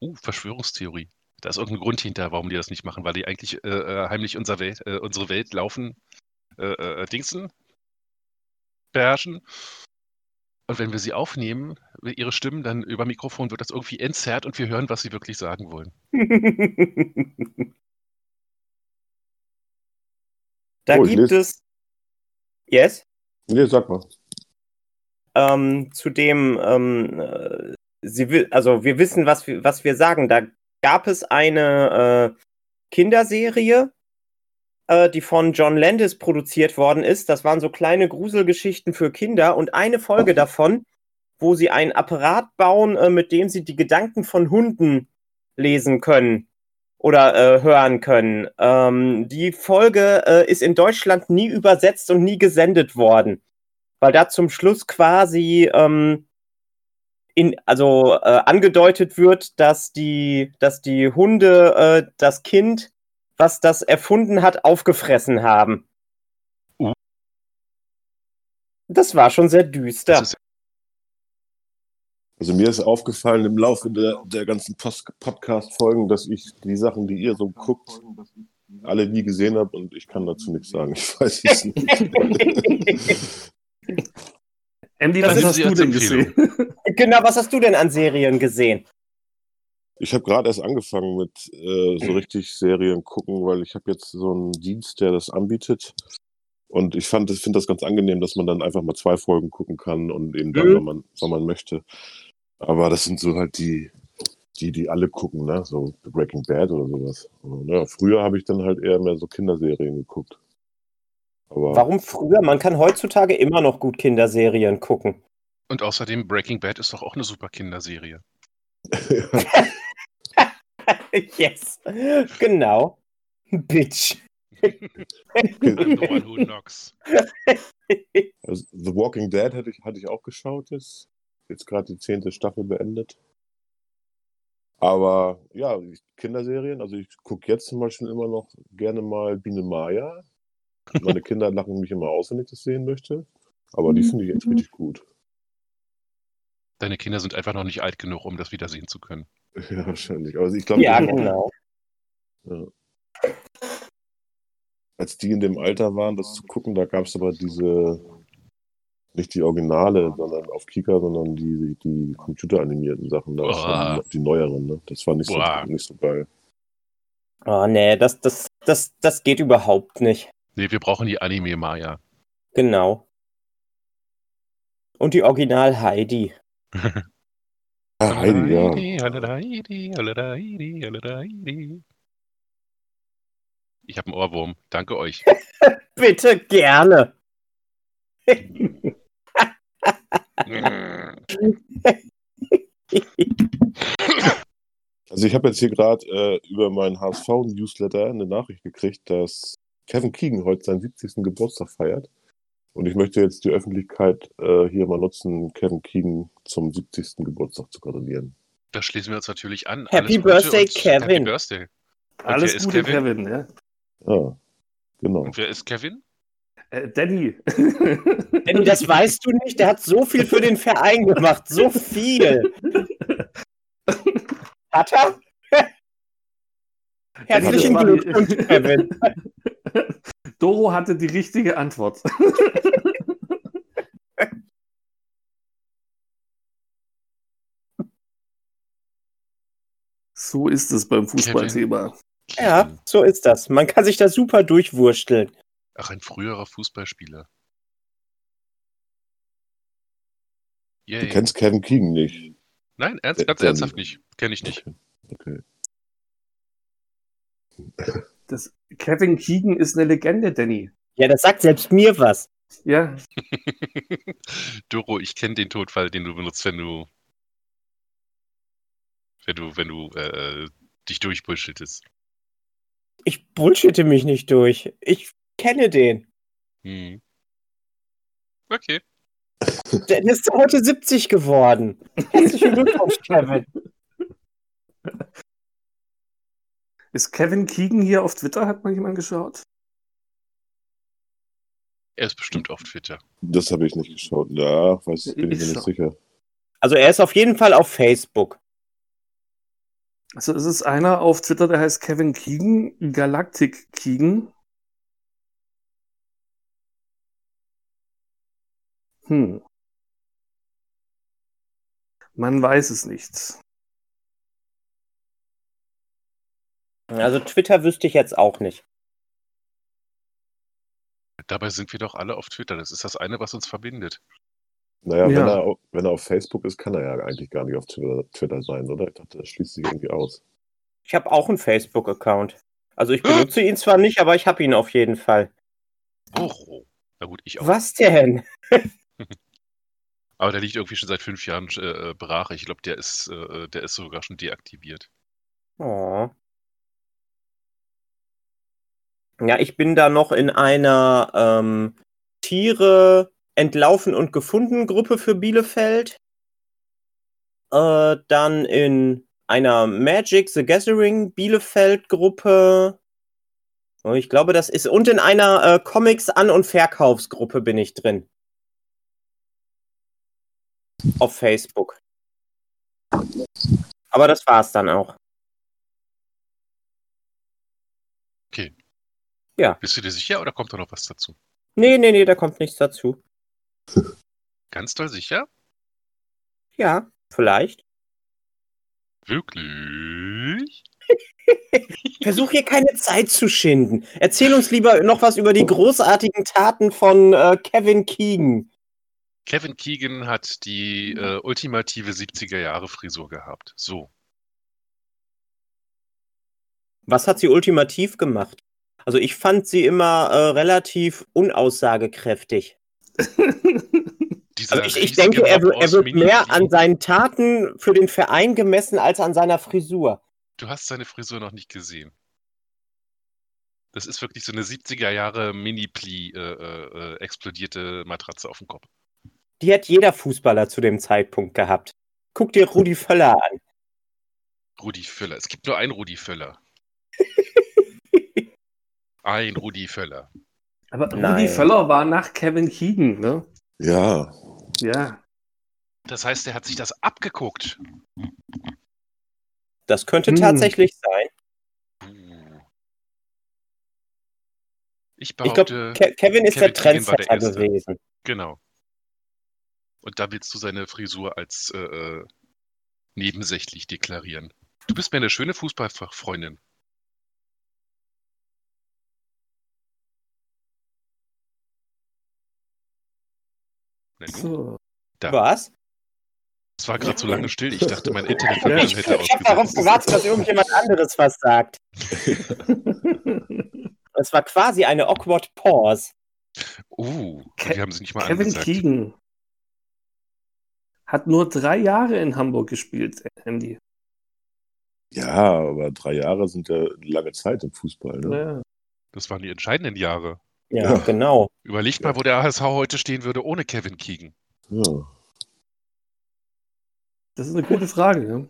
Uh, Verschwörungstheorie. Da ist irgendein Grund hinter, warum die das nicht machen, weil die eigentlich äh, äh, heimlich unser Welt, äh, unsere Welt laufen, äh, äh, Dingsen beherrschen. Und wenn wir sie aufnehmen, ihre Stimmen dann über Mikrofon, wird das irgendwie entzerrt und wir hören, was sie wirklich sagen wollen. da Oh, gibt es. Yes? Nee, sag mal. ähm, zu dem, ähm, äh, sie will, also wir wissen, was wir, was wir sagen. Da gab es eine äh, Kinderserie, äh, die von John Landis produziert worden ist. Das waren so kleine Gruselgeschichten für Kinder und eine Folge davon, wo sie ein Apparat bauen, äh, mit dem sie die Gedanken von Hunden lesen können oder äh, hören können. Ähm, die Folge äh, ist in Deutschland nie übersetzt und nie gesendet worden weil da zum Schluss quasi ähm, in, also äh, angedeutet wird, dass die, dass die Hunde äh, das Kind, was das erfunden hat, aufgefressen haben. Uh. Das war schon sehr düster. Also mir ist aufgefallen im Laufe der, der ganzen Podcast-Folgen, dass ich die Sachen, die ihr so guckt, alle nie gesehen habe und ich kann dazu nichts sagen. Ich weiß es nicht. Andy, Das was ist hast du denn gesehen? Genau, was hast du denn an Serien gesehen? Ich habe gerade erst angefangen mit äh, so richtig Serien gucken, weil ich habe jetzt so einen Dienst, der das anbietet. Und ich fand, ich finde das ganz angenehm, dass man dann einfach mal zwei Folgen gucken kann und eben dann, Mhm. wenn man, wenn man möchte. Aber das sind so halt die, die, die alle gucken, ne? So Breaking Bad oder sowas. Und, ja, früher habe ich dann halt eher mehr so Kinderserien geguckt. Aber Warum früher? Man kann heutzutage immer noch gut Kinderserien gucken. Und außerdem Breaking Bad ist doch auch eine super Kinderserie. yes. Genau. Bitch. no one who knocks. also, The Walking Dead hatte ich, hatte ich auch geschaut jetzt. Jetzt gerade die zehnte Staffel beendet. Aber ja, Kinderserien, also ich gucke jetzt zum Beispiel immer noch gerne mal Biene Maya. Meine Kinder lachen mich immer aus, wenn ich das sehen möchte. Aber die finde ich echt richtig gut. Deine Kinder sind einfach noch nicht alt genug, um das wiedersehen zu können. Ja, wahrscheinlich. Aber ich glaube, Ja, genau. Ja. Als die in dem Alter waren, das zu gucken, da gab es aber diese, nicht die Originale, sondern auf Kika, sondern die, die computeranimierten Sachen, da waren die neueren, ne? Das war nicht so, Boah. nicht so geil. Oh, nee, das, das, das, das geht überhaupt nicht. Nee, wir brauchen die Anime-Maya. Genau. Und die Original Heidi. Ah, Heidi, ja. Heidi, Heidi, Heidi. Ich habe einen Ohrwurm. Danke euch. Bitte gerne. Also ich habe jetzt hier gerade äh, über meinen HSV-Newsletter eine Nachricht gekriegt, dass Kevin Keegan heute seinen 70. Geburtstag feiert. Und ich möchte jetzt die Öffentlichkeit äh, hier mal nutzen, Kevin Keegan zum 70. Geburtstag zu gratulieren. Das schließen wir uns natürlich an. Happy Alles Birthday, und Kevin. Happy Birthday. Alles wer ist Gute, Kevin? Kevin. ja. Ja, genau. Und wer ist Kevin? Äh, Danny. Denn das weißt du nicht, der hat so viel für den Verein gemacht. So viel. Hat er? Herzlichen Glückwunsch, Kevin. Doro hatte die richtige Antwort. So ist es beim Fußballthema. Ja, so ist das. Man kann sich da super durchwursteln. Ach, ein früherer Fußballspieler. Yay. Du kennst Kevin Keegan nicht. Nein, ernst, ganz ernsthaft nicht. Kenne ich nicht. Okay. Das, Kevin Keegan ist eine Legende, Danny. Ja, das sagt selbst mir was. Ja, Doro, ich kenne den Todfall, den du benutzt, wenn du wenn du, wenn du äh, dich durchbullshittest. Ich bullshitte mich nicht durch. Ich kenne den. Hm. Okay. Der ist heute 70 geworden. Herzlichen Glückwunsch, Kevin. ist Kevin Keegan hier auf Twitter? Hat mal jemand geschaut? Er ist bestimmt auf Twitter. Das habe ich nicht geschaut. Ja, weiß ich, bin ich mir Ich nicht sicher. Also er ist auf jeden Fall auf Facebook. Also es ist einer auf Twitter, der heißt Kevin Keegan, Galactic Keegan. Hm. Man weiß es nicht. Also Twitter wüsste ich jetzt auch nicht. Dabei sind wir doch alle auf Twitter. Das ist das eine, was uns verbindet. Naja, Ja. wenn, er, wenn er auf Facebook ist, kann er ja eigentlich gar nicht auf Twitter, Twitter sein, oder? Ich dachte, das schließt sich irgendwie aus. Ich habe auch einen Facebook-Account. Also ich benutze ihn zwar nicht, aber ich habe ihn auf jeden Fall. Oh. Na gut, ich auch. Was denn? Aber der liegt irgendwie schon seit fünf Jahren äh, brach. Ich glaube, der ist, äh, der ist sogar schon deaktiviert. Oh. Ja, ich bin da noch in einer ähm, Tiere entlaufen und gefunden Gruppe für Bielefeld. Äh, dann in einer Magic the Gathering Bielefeld Gruppe. Ich glaube, das ist und in einer äh, Comics An- und Verkaufsgruppe bin ich drin. Auf Facebook. Aber das war's dann auch. Bist du dir sicher oder kommt da noch was dazu? Nee, nee, nee, da kommt nichts dazu. Ganz doll sicher? Ja, vielleicht. Wirklich? Versuch hier keine Zeit zu schinden. Erzähl uns lieber noch was über die großartigen Taten von äh, Kevin Keegan. Kevin Keegan hat die äh, ultimative 70er-Jahre-Frisur gehabt. So. Was hat sie ultimativ gemacht? Also ich fand sie immer äh, relativ unaussagekräftig. Also ich, ich denke, er, er wird mehr an seinen Taten für den Verein gemessen als an seiner Frisur. Du hast seine Frisur noch nicht gesehen. Das ist wirklich so eine 70er Jahre Mini-Pli äh, äh, äh, explodierte Matratze auf dem Kopf. Die hat jeder Fußballer zu dem Zeitpunkt gehabt. Guck dir Rudi Völler an. Rudi Völler. Es gibt nur einen Rudi Völler. Ein Rudi Völler. Aber Rudi Nein. Völler war nach Kevin Keegan, ne? Ja, Ja. Das heißt, er hat sich das abgeguckt. Das könnte Hm. tatsächlich sein. Ich Ich glaube, behaupte, Ke Kevin ist Kevin der der Trendsetter Erste. gewesen. genau. Und da willst du seine Frisur als äh, äh, nebensächlich deklarieren. Du bist mir eine schöne Fußballfreundin. So. Da. Was? Es war gerade so lange still. Ich dachte, mein Ich, hätte ich habe darauf gewartet, dass irgendjemand anderes was sagt. Es war quasi eine awkward Pause. Uh, Ke- wir haben sie nicht mal Kevin angesagt. Keegan hat nur drei Jahre in Hamburg gespielt, Andy. ja, aber drei Jahre sind ja lange Zeit im Fußball. Ne? Ja. Das waren die entscheidenden Jahre. Ja, Ja. genau. Überlegt mal, wo der HSV heute stehen würde ohne Kevin Keegan. Ja. Das ist eine gute Frage. Ja.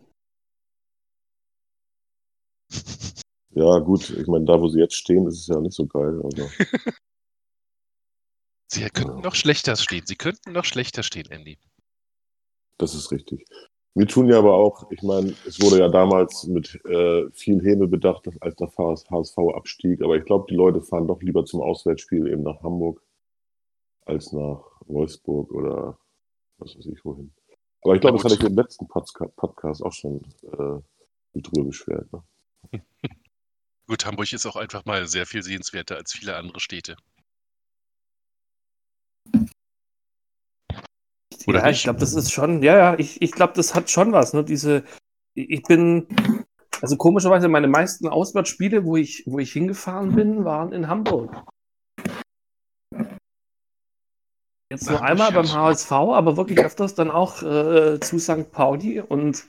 ja, gut, ich meine, da wo sie jetzt stehen, ist es ja nicht so geil. Aber Sie könnten Ja. noch schlechter stehen. Sie könnten noch schlechter stehen, Andy. das ist richtig. Wir tun ja aber auch, ich meine, es wurde ja damals mit äh, viel Häme bedacht, als der HSV abstieg. Aber ich glaube, die Leute fahren doch lieber zum Auswärtsspiel eben nach Hamburg als nach Wolfsburg oder was weiß ich wohin. Aber ich glaube, das hatte ich im letzten Podca Podcast auch schon äh, mit drüber beschwert. Ne? Gut, Hamburg ist auch einfach mal sehr viel sehenswerter als viele andere Städte. Oder ja, nicht? ich glaube, das ist schon, ja, ja, ich, ich glaube, das hat schon was. Ne? Diese, ich bin, also komischerweise, meine meisten Auswärtsspiele, wo ich, wo ich hingefahren bin, waren in Hamburg. Jetzt nur Hamburg, einmal beim. HSV, aber wirklich öfters dann auch äh, zu St. Pauli. Und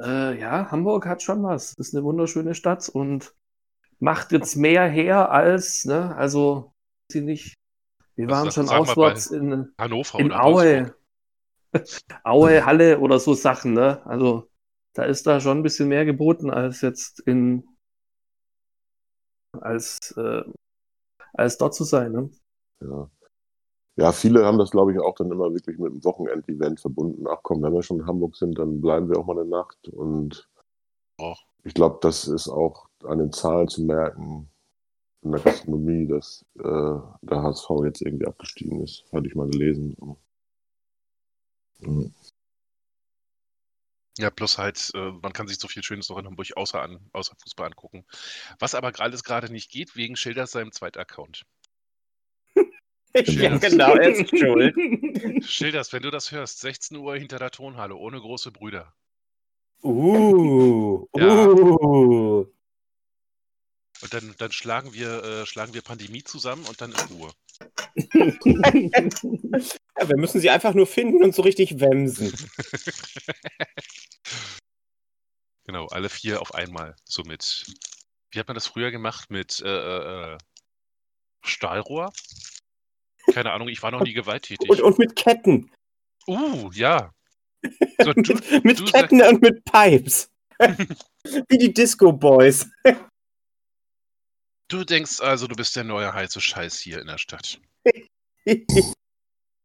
äh, ja, Hamburg hat schon was. Das ist eine wunderschöne Stadt und macht jetzt mehr her als, ne, also, sie nicht. Wir Also waren schon auswärts in, Hannover in. Aue. Aue, Halle oder so Sachen, ne? Also da ist da schon ein bisschen mehr geboten als jetzt in als äh, als dort zu sein, ne? Ja. ja, viele haben das, glaube ich, auch dann immer wirklich mit einem Wochenend-Event verbunden. Ach komm, wenn wir schon in Hamburg sind, dann bleiben wir auch mal eine Nacht. Und Oh. ich glaube, das ist auch an den Zahlen zu merken in der Gastronomie, dass äh, der HSV jetzt irgendwie abgestiegen ist. Hatte ich mal gelesen. Mhm. Ja, plus halt, äh, man kann sich so viel Schönes noch in Hamburg außer, an, außer Fußball angucken. Was aber alles gerade nicht geht, wegen Schilders seinem zweiten Account. ja, genau, er ist schuld. Schilders, wenn du das hörst, 16 Uhr hinter der Tonhalle, ohne große Brüder. Uh, Ja. uh. Und dann, dann schlagen, wir, äh, schlagen wir Pandemie zusammen und dann ist Ruhe. Ja, wir müssen sie einfach nur finden und so richtig wemsen. Genau, alle vier auf einmal. So mit. Wie hat man das früher gemacht? Mit äh, äh, Stahlrohr? Keine Ahnung, ich war noch nie gewalttätig. Und, und mit Ketten. uh, ja. So, du, mit du Ketten und mit Pipes. Wie die Disco Boys. Du denkst also, du bist der neue heiße Scheiß hier in der Stadt.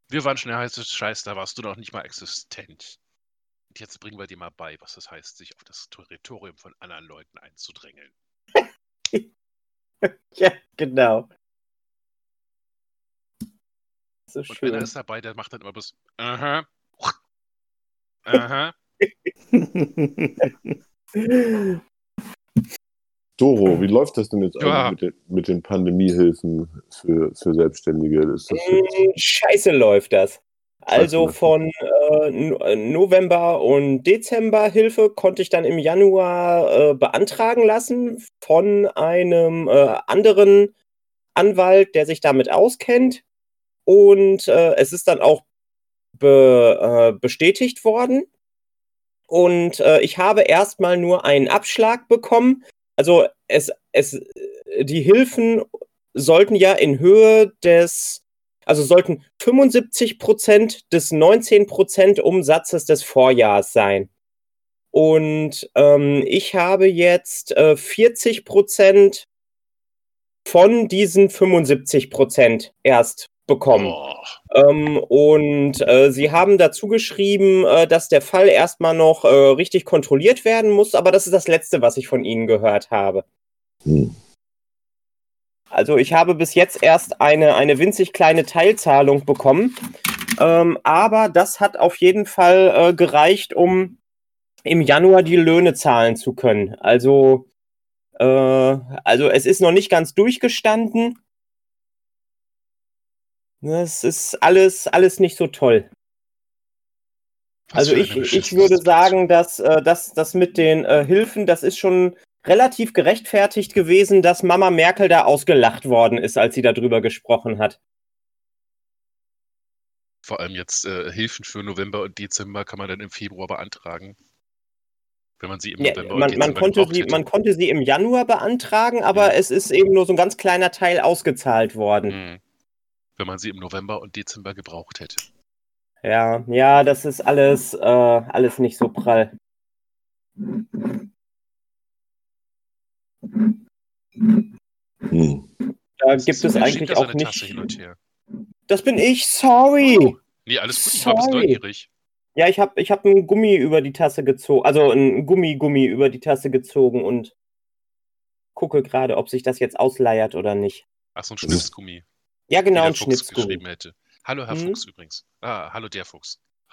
Wir waren schon der heiße Scheiß, da warst du noch nicht mal existent. Und jetzt bringen wir dir mal bei, was es heißt, sich auf das Territorium von anderen Leuten einzudrängeln. ja, genau. So Und schön. einer ist dabei, der macht dann immer bloß. Aha. Aha. Doro, wie läuft das denn jetzt Ja. mit den, mit den Pandemiehilfen für, für Selbstständige? Mm, Scheiße läuft das. Also von äh, äh, November und Dezember Hilfe konnte ich dann im Januar äh, beantragen lassen von einem äh, anderen Anwalt, der sich damit auskennt. Und äh, es ist dann auch be, äh, bestätigt worden. Und äh, ich habe erstmal nur einen Abschlag bekommen. Also es, es, die Hilfen sollten ja in Höhe des, also sollten 75 Prozent des 19 Prozent Umsatzes des Vorjahrs sein. Und ähm, ich habe jetzt äh, 40 Prozent von diesen 75 Prozent erst bekommen. Boah. Ähm, und äh, sie haben dazu geschrieben, äh, dass der Fall erstmal noch äh, richtig kontrolliert werden muss, aber das ist das Letzte, was ich von Ihnen gehört habe. hm. Also ich habe bis jetzt erst eine, eine winzig kleine Teilzahlung bekommen, ähm, aber das hat auf jeden Fall äh, gereicht, um im Januar die Löhne zahlen zu können. Also, äh, also es ist noch nicht ganz durchgestanden. Es ist alles, alles nicht so toll. Was Also ich, ich würde sagen, dass äh, dass das mit den äh, Hilfen, das ist schon relativ gerechtfertigt gewesen, dass Mama Merkel da ausgelacht worden ist, als sie darüber gesprochen hat. Vor allem jetzt äh, Hilfen für November und Dezember kann man dann im Februar beantragen. Wenn man sie im Ja, November und man, Dezember man, konnte sie, hätte. man konnte sie im Januar beantragen, aber Ja. es ist eben nur so ein ganz kleiner Teil ausgezahlt worden. Hm. Wenn man sie im November und Dezember gebraucht hätte. Ja, ja, das ist alles, äh, alles nicht so prall. Hm. Da Das gibt es eigentlich auch nicht. hin und her? Das bin ich, sorry. Oh. Nee, alles gut, ich war Sorry. neugierig. Ja, ich habe ich hab einen Gummi über die Tasse gezogen, also ein Gummigummi über die Tasse gezogen und gucke gerade, ob sich das jetzt ausleiert oder nicht. Ach, so ein Schnipsgummi. Ja, genau, ein Fuchs geschrieben hätte. Hallo, Herr Mhm. Fuchs übrigens. Ah, hallo, der Fuchs.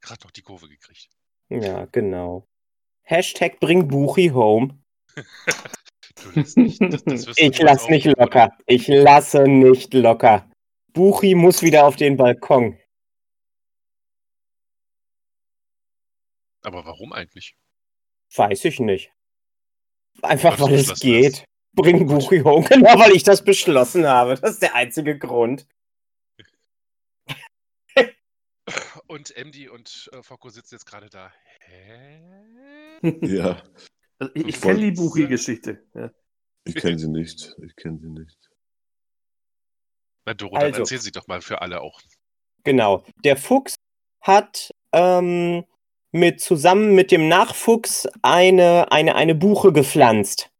Gerade noch die Kurve gekriegt. Ja, genau. Hashtag bring Buchi home. Nicht. Das, das Ich lass nicht oder? locker. Ich lasse nicht locker. Buchi muss wieder auf den Balkon. Aber warum eigentlich? Weiß ich nicht. Einfach Weil es geht. Bring home. Genau, weil ich das beschlossen habe. Das ist der einzige Grund. Und MD und äh, Focko sitzen jetzt gerade da. Hä? Ja, Also ich ich kenne die Buchi-Geschichte. Ja. ich kenne sie nicht. Ich kenne sie nicht. Na, Doro, dann Also. erzähl sie doch mal für alle auch. Genau. Der Fuchs hat ähm, mit, zusammen mit dem Nachfuchs eine, eine, eine Buche gepflanzt.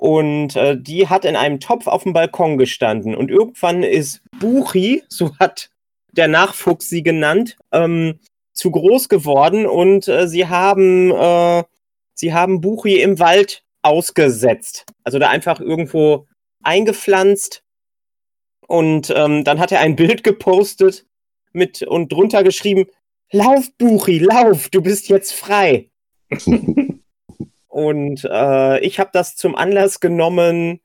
Und äh, die hat in einem Topf auf dem Balkon gestanden. Und irgendwann ist Buchi, so hat der Nachfuchs sie genannt, ähm, zu groß geworden und äh, sie haben äh, sie haben Buchi im Wald ausgesetzt. Also da einfach irgendwo eingepflanzt. Und ähm, dann hat er ein Bild gepostet mit und drunter geschrieben: Lauf, Buchi, lauf, du bist jetzt frei. Und äh, ich habe das zum Anlass genommen,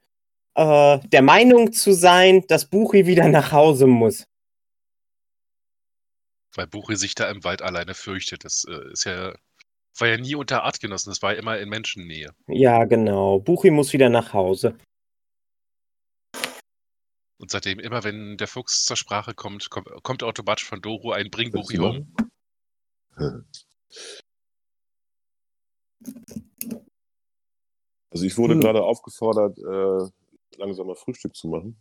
äh, der Meinung zu sein, dass Buchi wieder nach Hause muss. Weil Buche sich da im Wald alleine fürchtet. Das äh, ist ja, war ja nie unter Artgenossen, das war ja immer in Menschennähe. Ja, genau. Buchi muss wieder nach Hause. Und seitdem, immer wenn der Fuchs zur Sprache kommt, kommt, kommt automatisch von Doro ein Bring Buchi home. Also ich wurde Hm. gerade aufgefordert, äh, langsam mal Frühstück zu machen.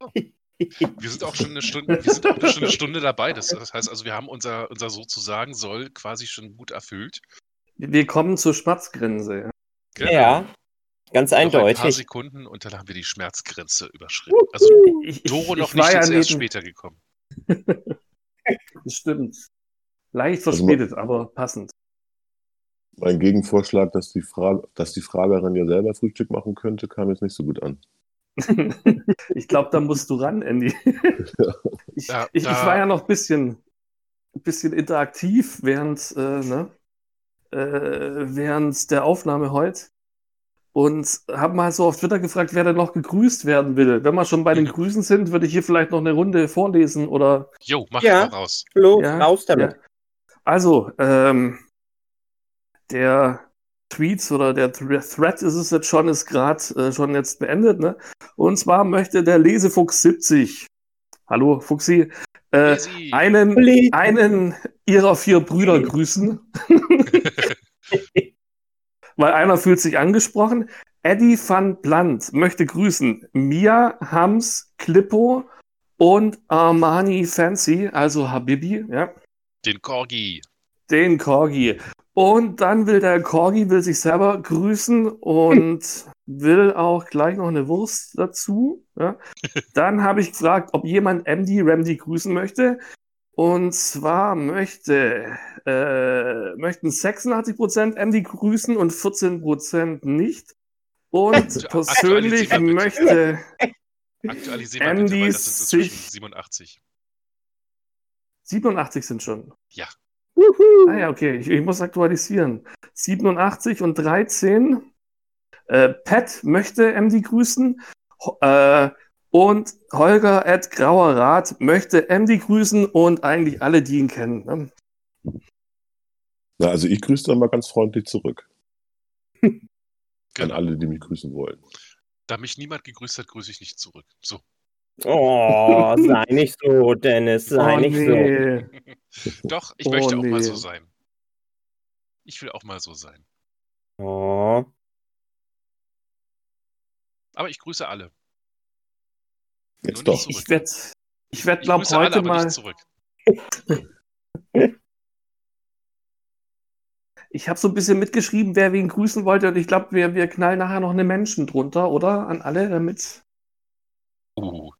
Wir sind auch schon eine Stunde, wir sind auch schon eine Stunde dabei. Das, das heißt also, wir haben unser, unser sozusagen soll quasi schon gut erfüllt. Wir kommen zur Schmerzgrenze. Ja. Genau. Ja, ganz Noch ein paar eindeutig. Sekunden und dann haben wir die Schmerzgrenze überschritten. Also Ich, ich, Doro ich noch war nicht, ja jetzt erst später gekommen. Das stimmt. Leicht Also verspätet, aber passend. Mein Gegenvorschlag, dass die, Frage, dass die Fragerin ja selber Frühstück machen könnte, kam jetzt nicht so gut an. ich glaube, da musst du ran, Andy. ich, Ja, ich, ich war ja noch ein bisschen, bisschen interaktiv während, äh, ne, äh, während der Aufnahme heute und habe mal so auf Twitter gefragt, wer denn noch gegrüßt werden will. Wenn wir schon bei den Mhm. Grüßen sind, würde ich hier vielleicht noch eine Runde vorlesen oder Jo, mach Ja. mal raus. Los, Ja, raus damit. Ja. Also, ähm, der Tweet oder der Thre- Thread ist es jetzt schon, ist gerade äh, schon jetzt beendet, ne? Und zwar möchte der Lesefuchs 70, hallo Fuchsi, äh, einen, einen ihrer vier Brüder grüßen. Weil einer fühlt sich angesprochen. Eddie van Blunt möchte grüßen Mia, Hams, Klippo und Armani Fancy, also Habibi, ja Den Corgi. den Corgi. Und dann will der Corgi will sich selber grüßen und will auch gleich noch eine Wurst dazu. Ja. Dann habe ich gefragt, ob jemand MD Ramdy grüßen möchte. Und zwar möchte, äh, möchten 86% MD grüßen und 14% nicht. Und Aktualisieren persönlich möchte Aktualisieren wir bitte, weil das sind sich- 87. 87 sind schon. Ja. Ah ja, okay, ich, ich muss aktualisieren. 87 und 13. Äh, Pat möchte MD grüßen. Ho- Äh, und Holger at Grauer Rat möchte MD grüßen und eigentlich alle, die ihn kennen. Ne? Na, also ich grüße dann mal ganz freundlich zurück. An alle, die mich grüßen wollen. Da mich niemand gegrüßt hat, grüße ich nicht zurück. So. Oh, sei nicht so, Dennis, sei Oh, nicht so. nee. Doch, ich Oh, möchte auch mal nee. so sein. Ich will auch mal so sein. Oh. Aber ich grüße alle. Jetzt doch. Ich werde, ich werd, Ich glaube grüße alle, heute aber mal. nicht zurück. Ich habe so ein bisschen mitgeschrieben, wer wen grüßen wollte, und ich glaube, wir, wir knallen nachher noch eine Menschen drunter, oder? An alle, damit Uh,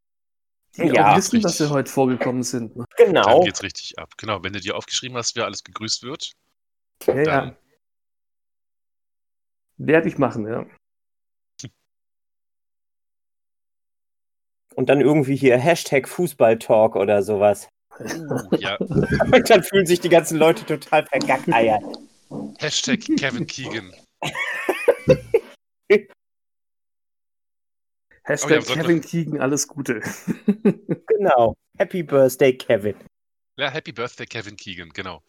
die Ja. auch wissen, dass sie Richtig. heute vorgekommen sind. Ne? dann Genau. geht's richtig ab. Genau, wenn du dir aufgeschrieben hast, wer alles gegrüßt wird, Ja, ja. dann Werde ich machen, ja. Und dann irgendwie hier Hashtag Fußballtalk oder sowas. uh, ja, Und dann fühlen sich die ganzen Leute total vergackeiert. Hashtag Kevin Keegan. Hashtag Oh Kevin Keegan, alles Gute. Genau. Happy Birthday, Kevin. Ja, Happy Birthday Kevin Keegan, genau.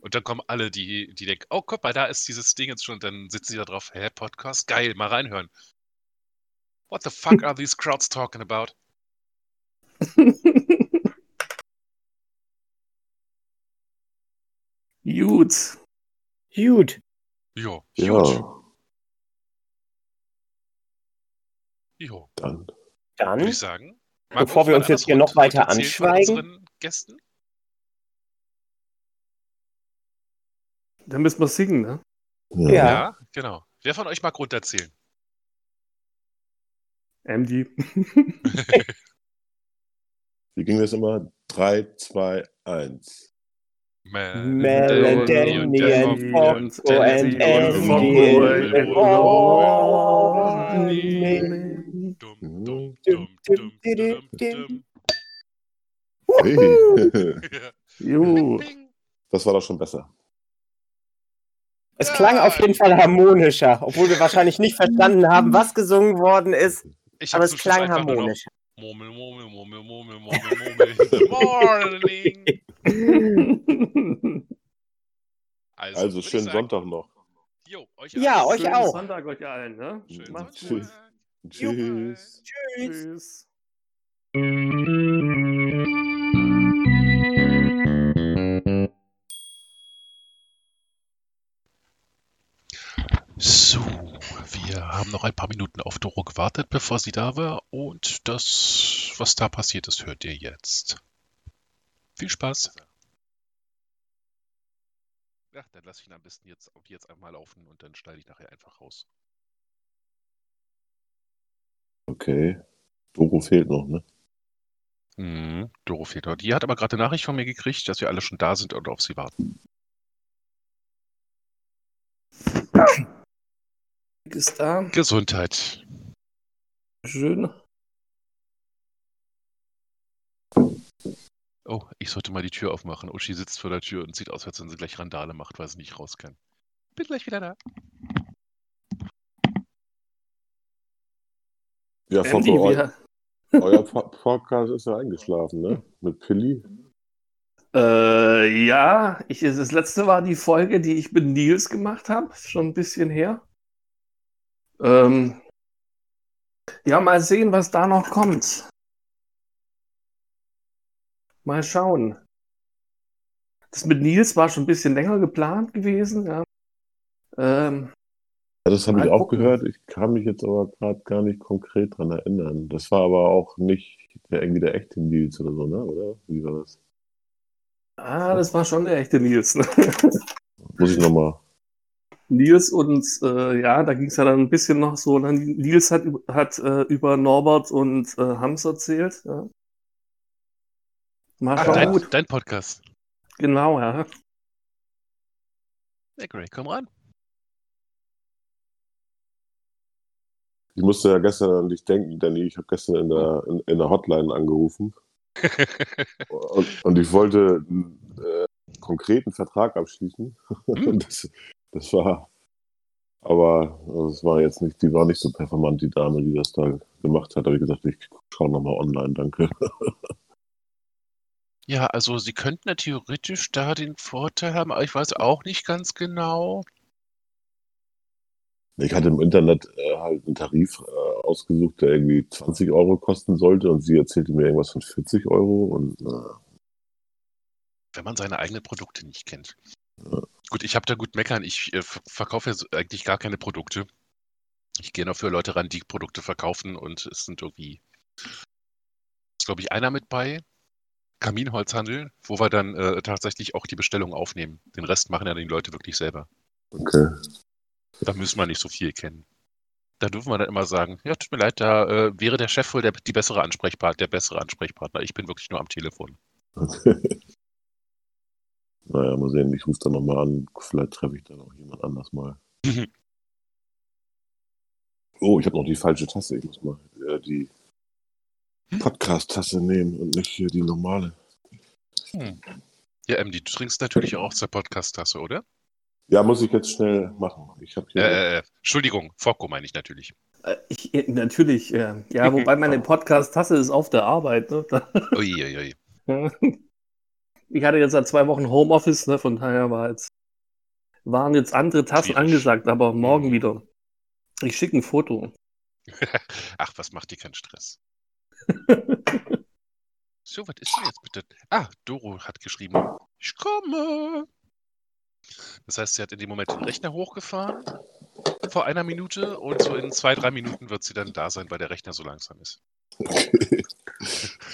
Und dann kommen alle, die, die denken, oh, guck mal, da ist dieses Ding jetzt schon. Und dann sitzen sie da drauf, hä, Podcast? Geil, mal reinhören. What the fuck are these crowds talking about? Gut. Gut. Jo, Ja, Jo, dann. Dann, würde ich sagen. Bevor wir uns jetzt hier noch weiter anschweigen. Gästen? Dann müssen wir singen, ne? Ja. Ja. Genau. Wer von euch mag runterzählen? MD. Wie ging das immer? 3, 2, 1. Mel, Mel and Andy Hey. Das war doch schon besser. es klang auf jeden Fall harmonischer, obwohl wir wahrscheinlich nicht verstanden haben, was gesungen worden ist, aber es klang einfach nur noch harmonisch. Murmel, Murmel, Murmel, Murmel, Murmel, Murmel. Morning. Also, Also schönen Sonntag noch. Jo, euch Ja, euch Schönen auch. Sonntag euch allen, ne? Schönen Macht's Sonntag. gut. Tschüss. Tschüss. Tschüss. So, wir haben noch ein paar Minuten auf Doro gewartet, bevor sie da war. Und das, was da passiert ist, hört ihr jetzt. Viel Spaß. Ja, dann lasse ich ihn am besten jetzt, jetzt einmal laufen und dann schneide ich nachher einfach raus. Okay. Doro fehlt noch, ne? Mhm, Doro fehlt noch. Die hat aber gerade eine Nachricht von mir gekriegt, dass wir alle schon da sind und auf sie warten. Ist da. Gesundheit. Schön. Oh, ich sollte mal die Tür aufmachen. Uschi sitzt vor der Tür und sieht aus, als wenn sie gleich Randale macht, weil sie nicht raus kann. Bin gleich wieder da. Ja, Andy, euer Po- Podcast ist ja eingeschlafen, ne? Mit Pilli. äh, ja, ich, das letzte war die Folge, die ich mit Nils gemacht habe. Schon ein bisschen her. Ähm, ja, mal sehen, was da noch kommt. Mal schauen. Das mit Nils war schon ein bisschen länger geplant gewesen, ja. Ähm, Ja, das habe ich auch gucken. gehört. Ich kann mich jetzt aber gerade gar nicht konkret dran erinnern. Das war aber auch nicht der, irgendwie der echte Nils oder so, ne? Oder? Wie war das? ah, das war schon der echte Nils. Ne? Muss ich nochmal. Nils und äh, ja, da ging es ja dann ein bisschen noch so. Ne? Nils hat, hat äh, über Norbert und äh, Hams erzählt. Ja. Ach, schauen. dein, dein Podcast. Genau, ja. Ja, Grey, komm ran. Ich musste ja gestern an dich denken, Danny. Ich habe gestern in der, in, in der Hotline angerufen und, und ich wollte einen äh, konkreten Vertrag abschließen. Hm. Das, das war, aber das war jetzt nicht, die war nicht so performant, die Dame, die das da gemacht hat. Da habe ich gesagt, ich schaue nochmal online, danke. Ja, also sie könnten ja theoretisch da den Vorteil haben, aber ich weiß auch nicht ganz genau. Ich hatte im Internet äh, halt einen Tarif äh, ausgesucht, der irgendwie 20 Euro kosten sollte und sie erzählte mir irgendwas von 40 Euro und äh, wenn man seine eigenen Produkte nicht kennt. Ja. Gut, ich habe da gut meckern. Ich äh, ver- verkaufe ja so- eigentlich gar keine Produkte. Ich gehe nur für Leute ran, die Produkte verkaufen und es sind irgendwie, ist glaube ich einer mit bei, Kaminholzhandel, wo wir dann äh, tatsächlich auch die Bestellung aufnehmen. Den Rest machen ja die Leute wirklich selber. okay. Da müssen wir nicht so viel kennen. Da dürfen wir dann immer sagen, ja, tut mir leid, da äh, wäre der Chef wohl der, die bessere Ansprechpartner, der bessere Ansprechpartner. Ich bin wirklich nur am Telefon. Naja, mal sehen, ich rufe dann nochmal an. Vielleicht treffe ich dann auch jemand anders mal. Oh, ich habe noch die falsche Tasse. Ich muss mal äh, die Podcast-Tasse nehmen und nicht hier die normale. Hm. Ja, Emily, du trinkst natürlich auch der Podcast-Tasse, oder? Ja, muss ich jetzt schnell machen. Ich habe hier. Äh, äh, Entschuldigung, Fokko meine ich natürlich. Äh, Ich, äh, natürlich, äh, ja, wobei meine Podcast-Tasse ist auf der Arbeit. Ne? Uiuiui. Ich hatte jetzt seit zwei Wochen Homeoffice, ne? von daher war jetzt, waren jetzt andere Tassen Schwierig. angesagt, aber morgen wieder. Ich schicke ein Foto. Ach, was macht dir keinen Stress? So, was ist denn jetzt bitte? Ah, Doro hat geschrieben, ich komme. Das heißt, sie hat in dem Moment den Rechner hochgefahren vor einer Minute und so in zwei, drei Minuten wird sie dann da sein, weil der Rechner so langsam ist.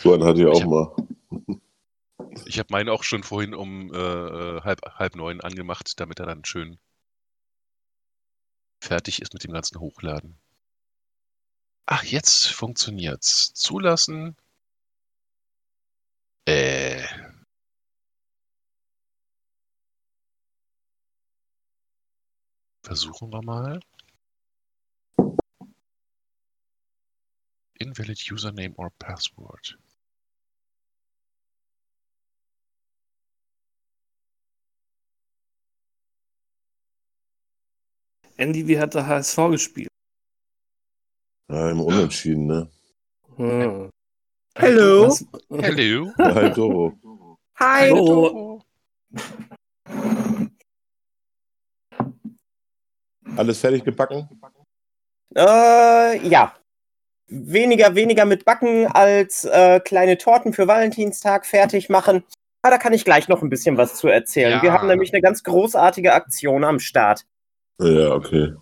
so einen hatte ich auch Ich hab- mal. Ich habe meinen auch schon vorhin um äh, äh, halb, halb neun angemacht, damit er dann schön fertig ist mit dem ganzen Hochladen. Ach, jetzt funktioniert's. Zulassen. Äh. Versuchen wir mal. Invalid username or password. Andy, wie hat der HSV gespielt? Ja, im Unentschieden, ne? Hm. Hallo. Was, Hello. Halt Doro. Hi. Hallo. Alles fertig gebacken? Äh, ja. Weniger, weniger mit Backen als äh, kleine Torten für Valentinstag fertig machen. Ah, da kann ich gleich noch ein bisschen was zu erzählen. Ja. Wir haben nämlich eine ganz großartige Aktion am Start. Ja, okay.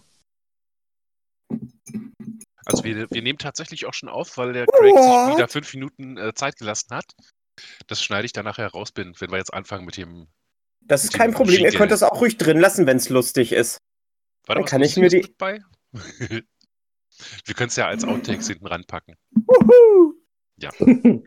Also wir, wir nehmen tatsächlich auch schon auf, weil der Craig What? sich wieder fünf Minuten äh, Zeit gelassen hat. Das schneide ich dann nachher raus, bin, wenn wir jetzt anfangen mit dem. Das ist kein Problem. Ihr könnt das auch ruhig drin lassen, wenn es lustig ist. War Dann da was kann ich mir die- bei? wir können es ja als Outtakes hinten ranpacken. Wuhu.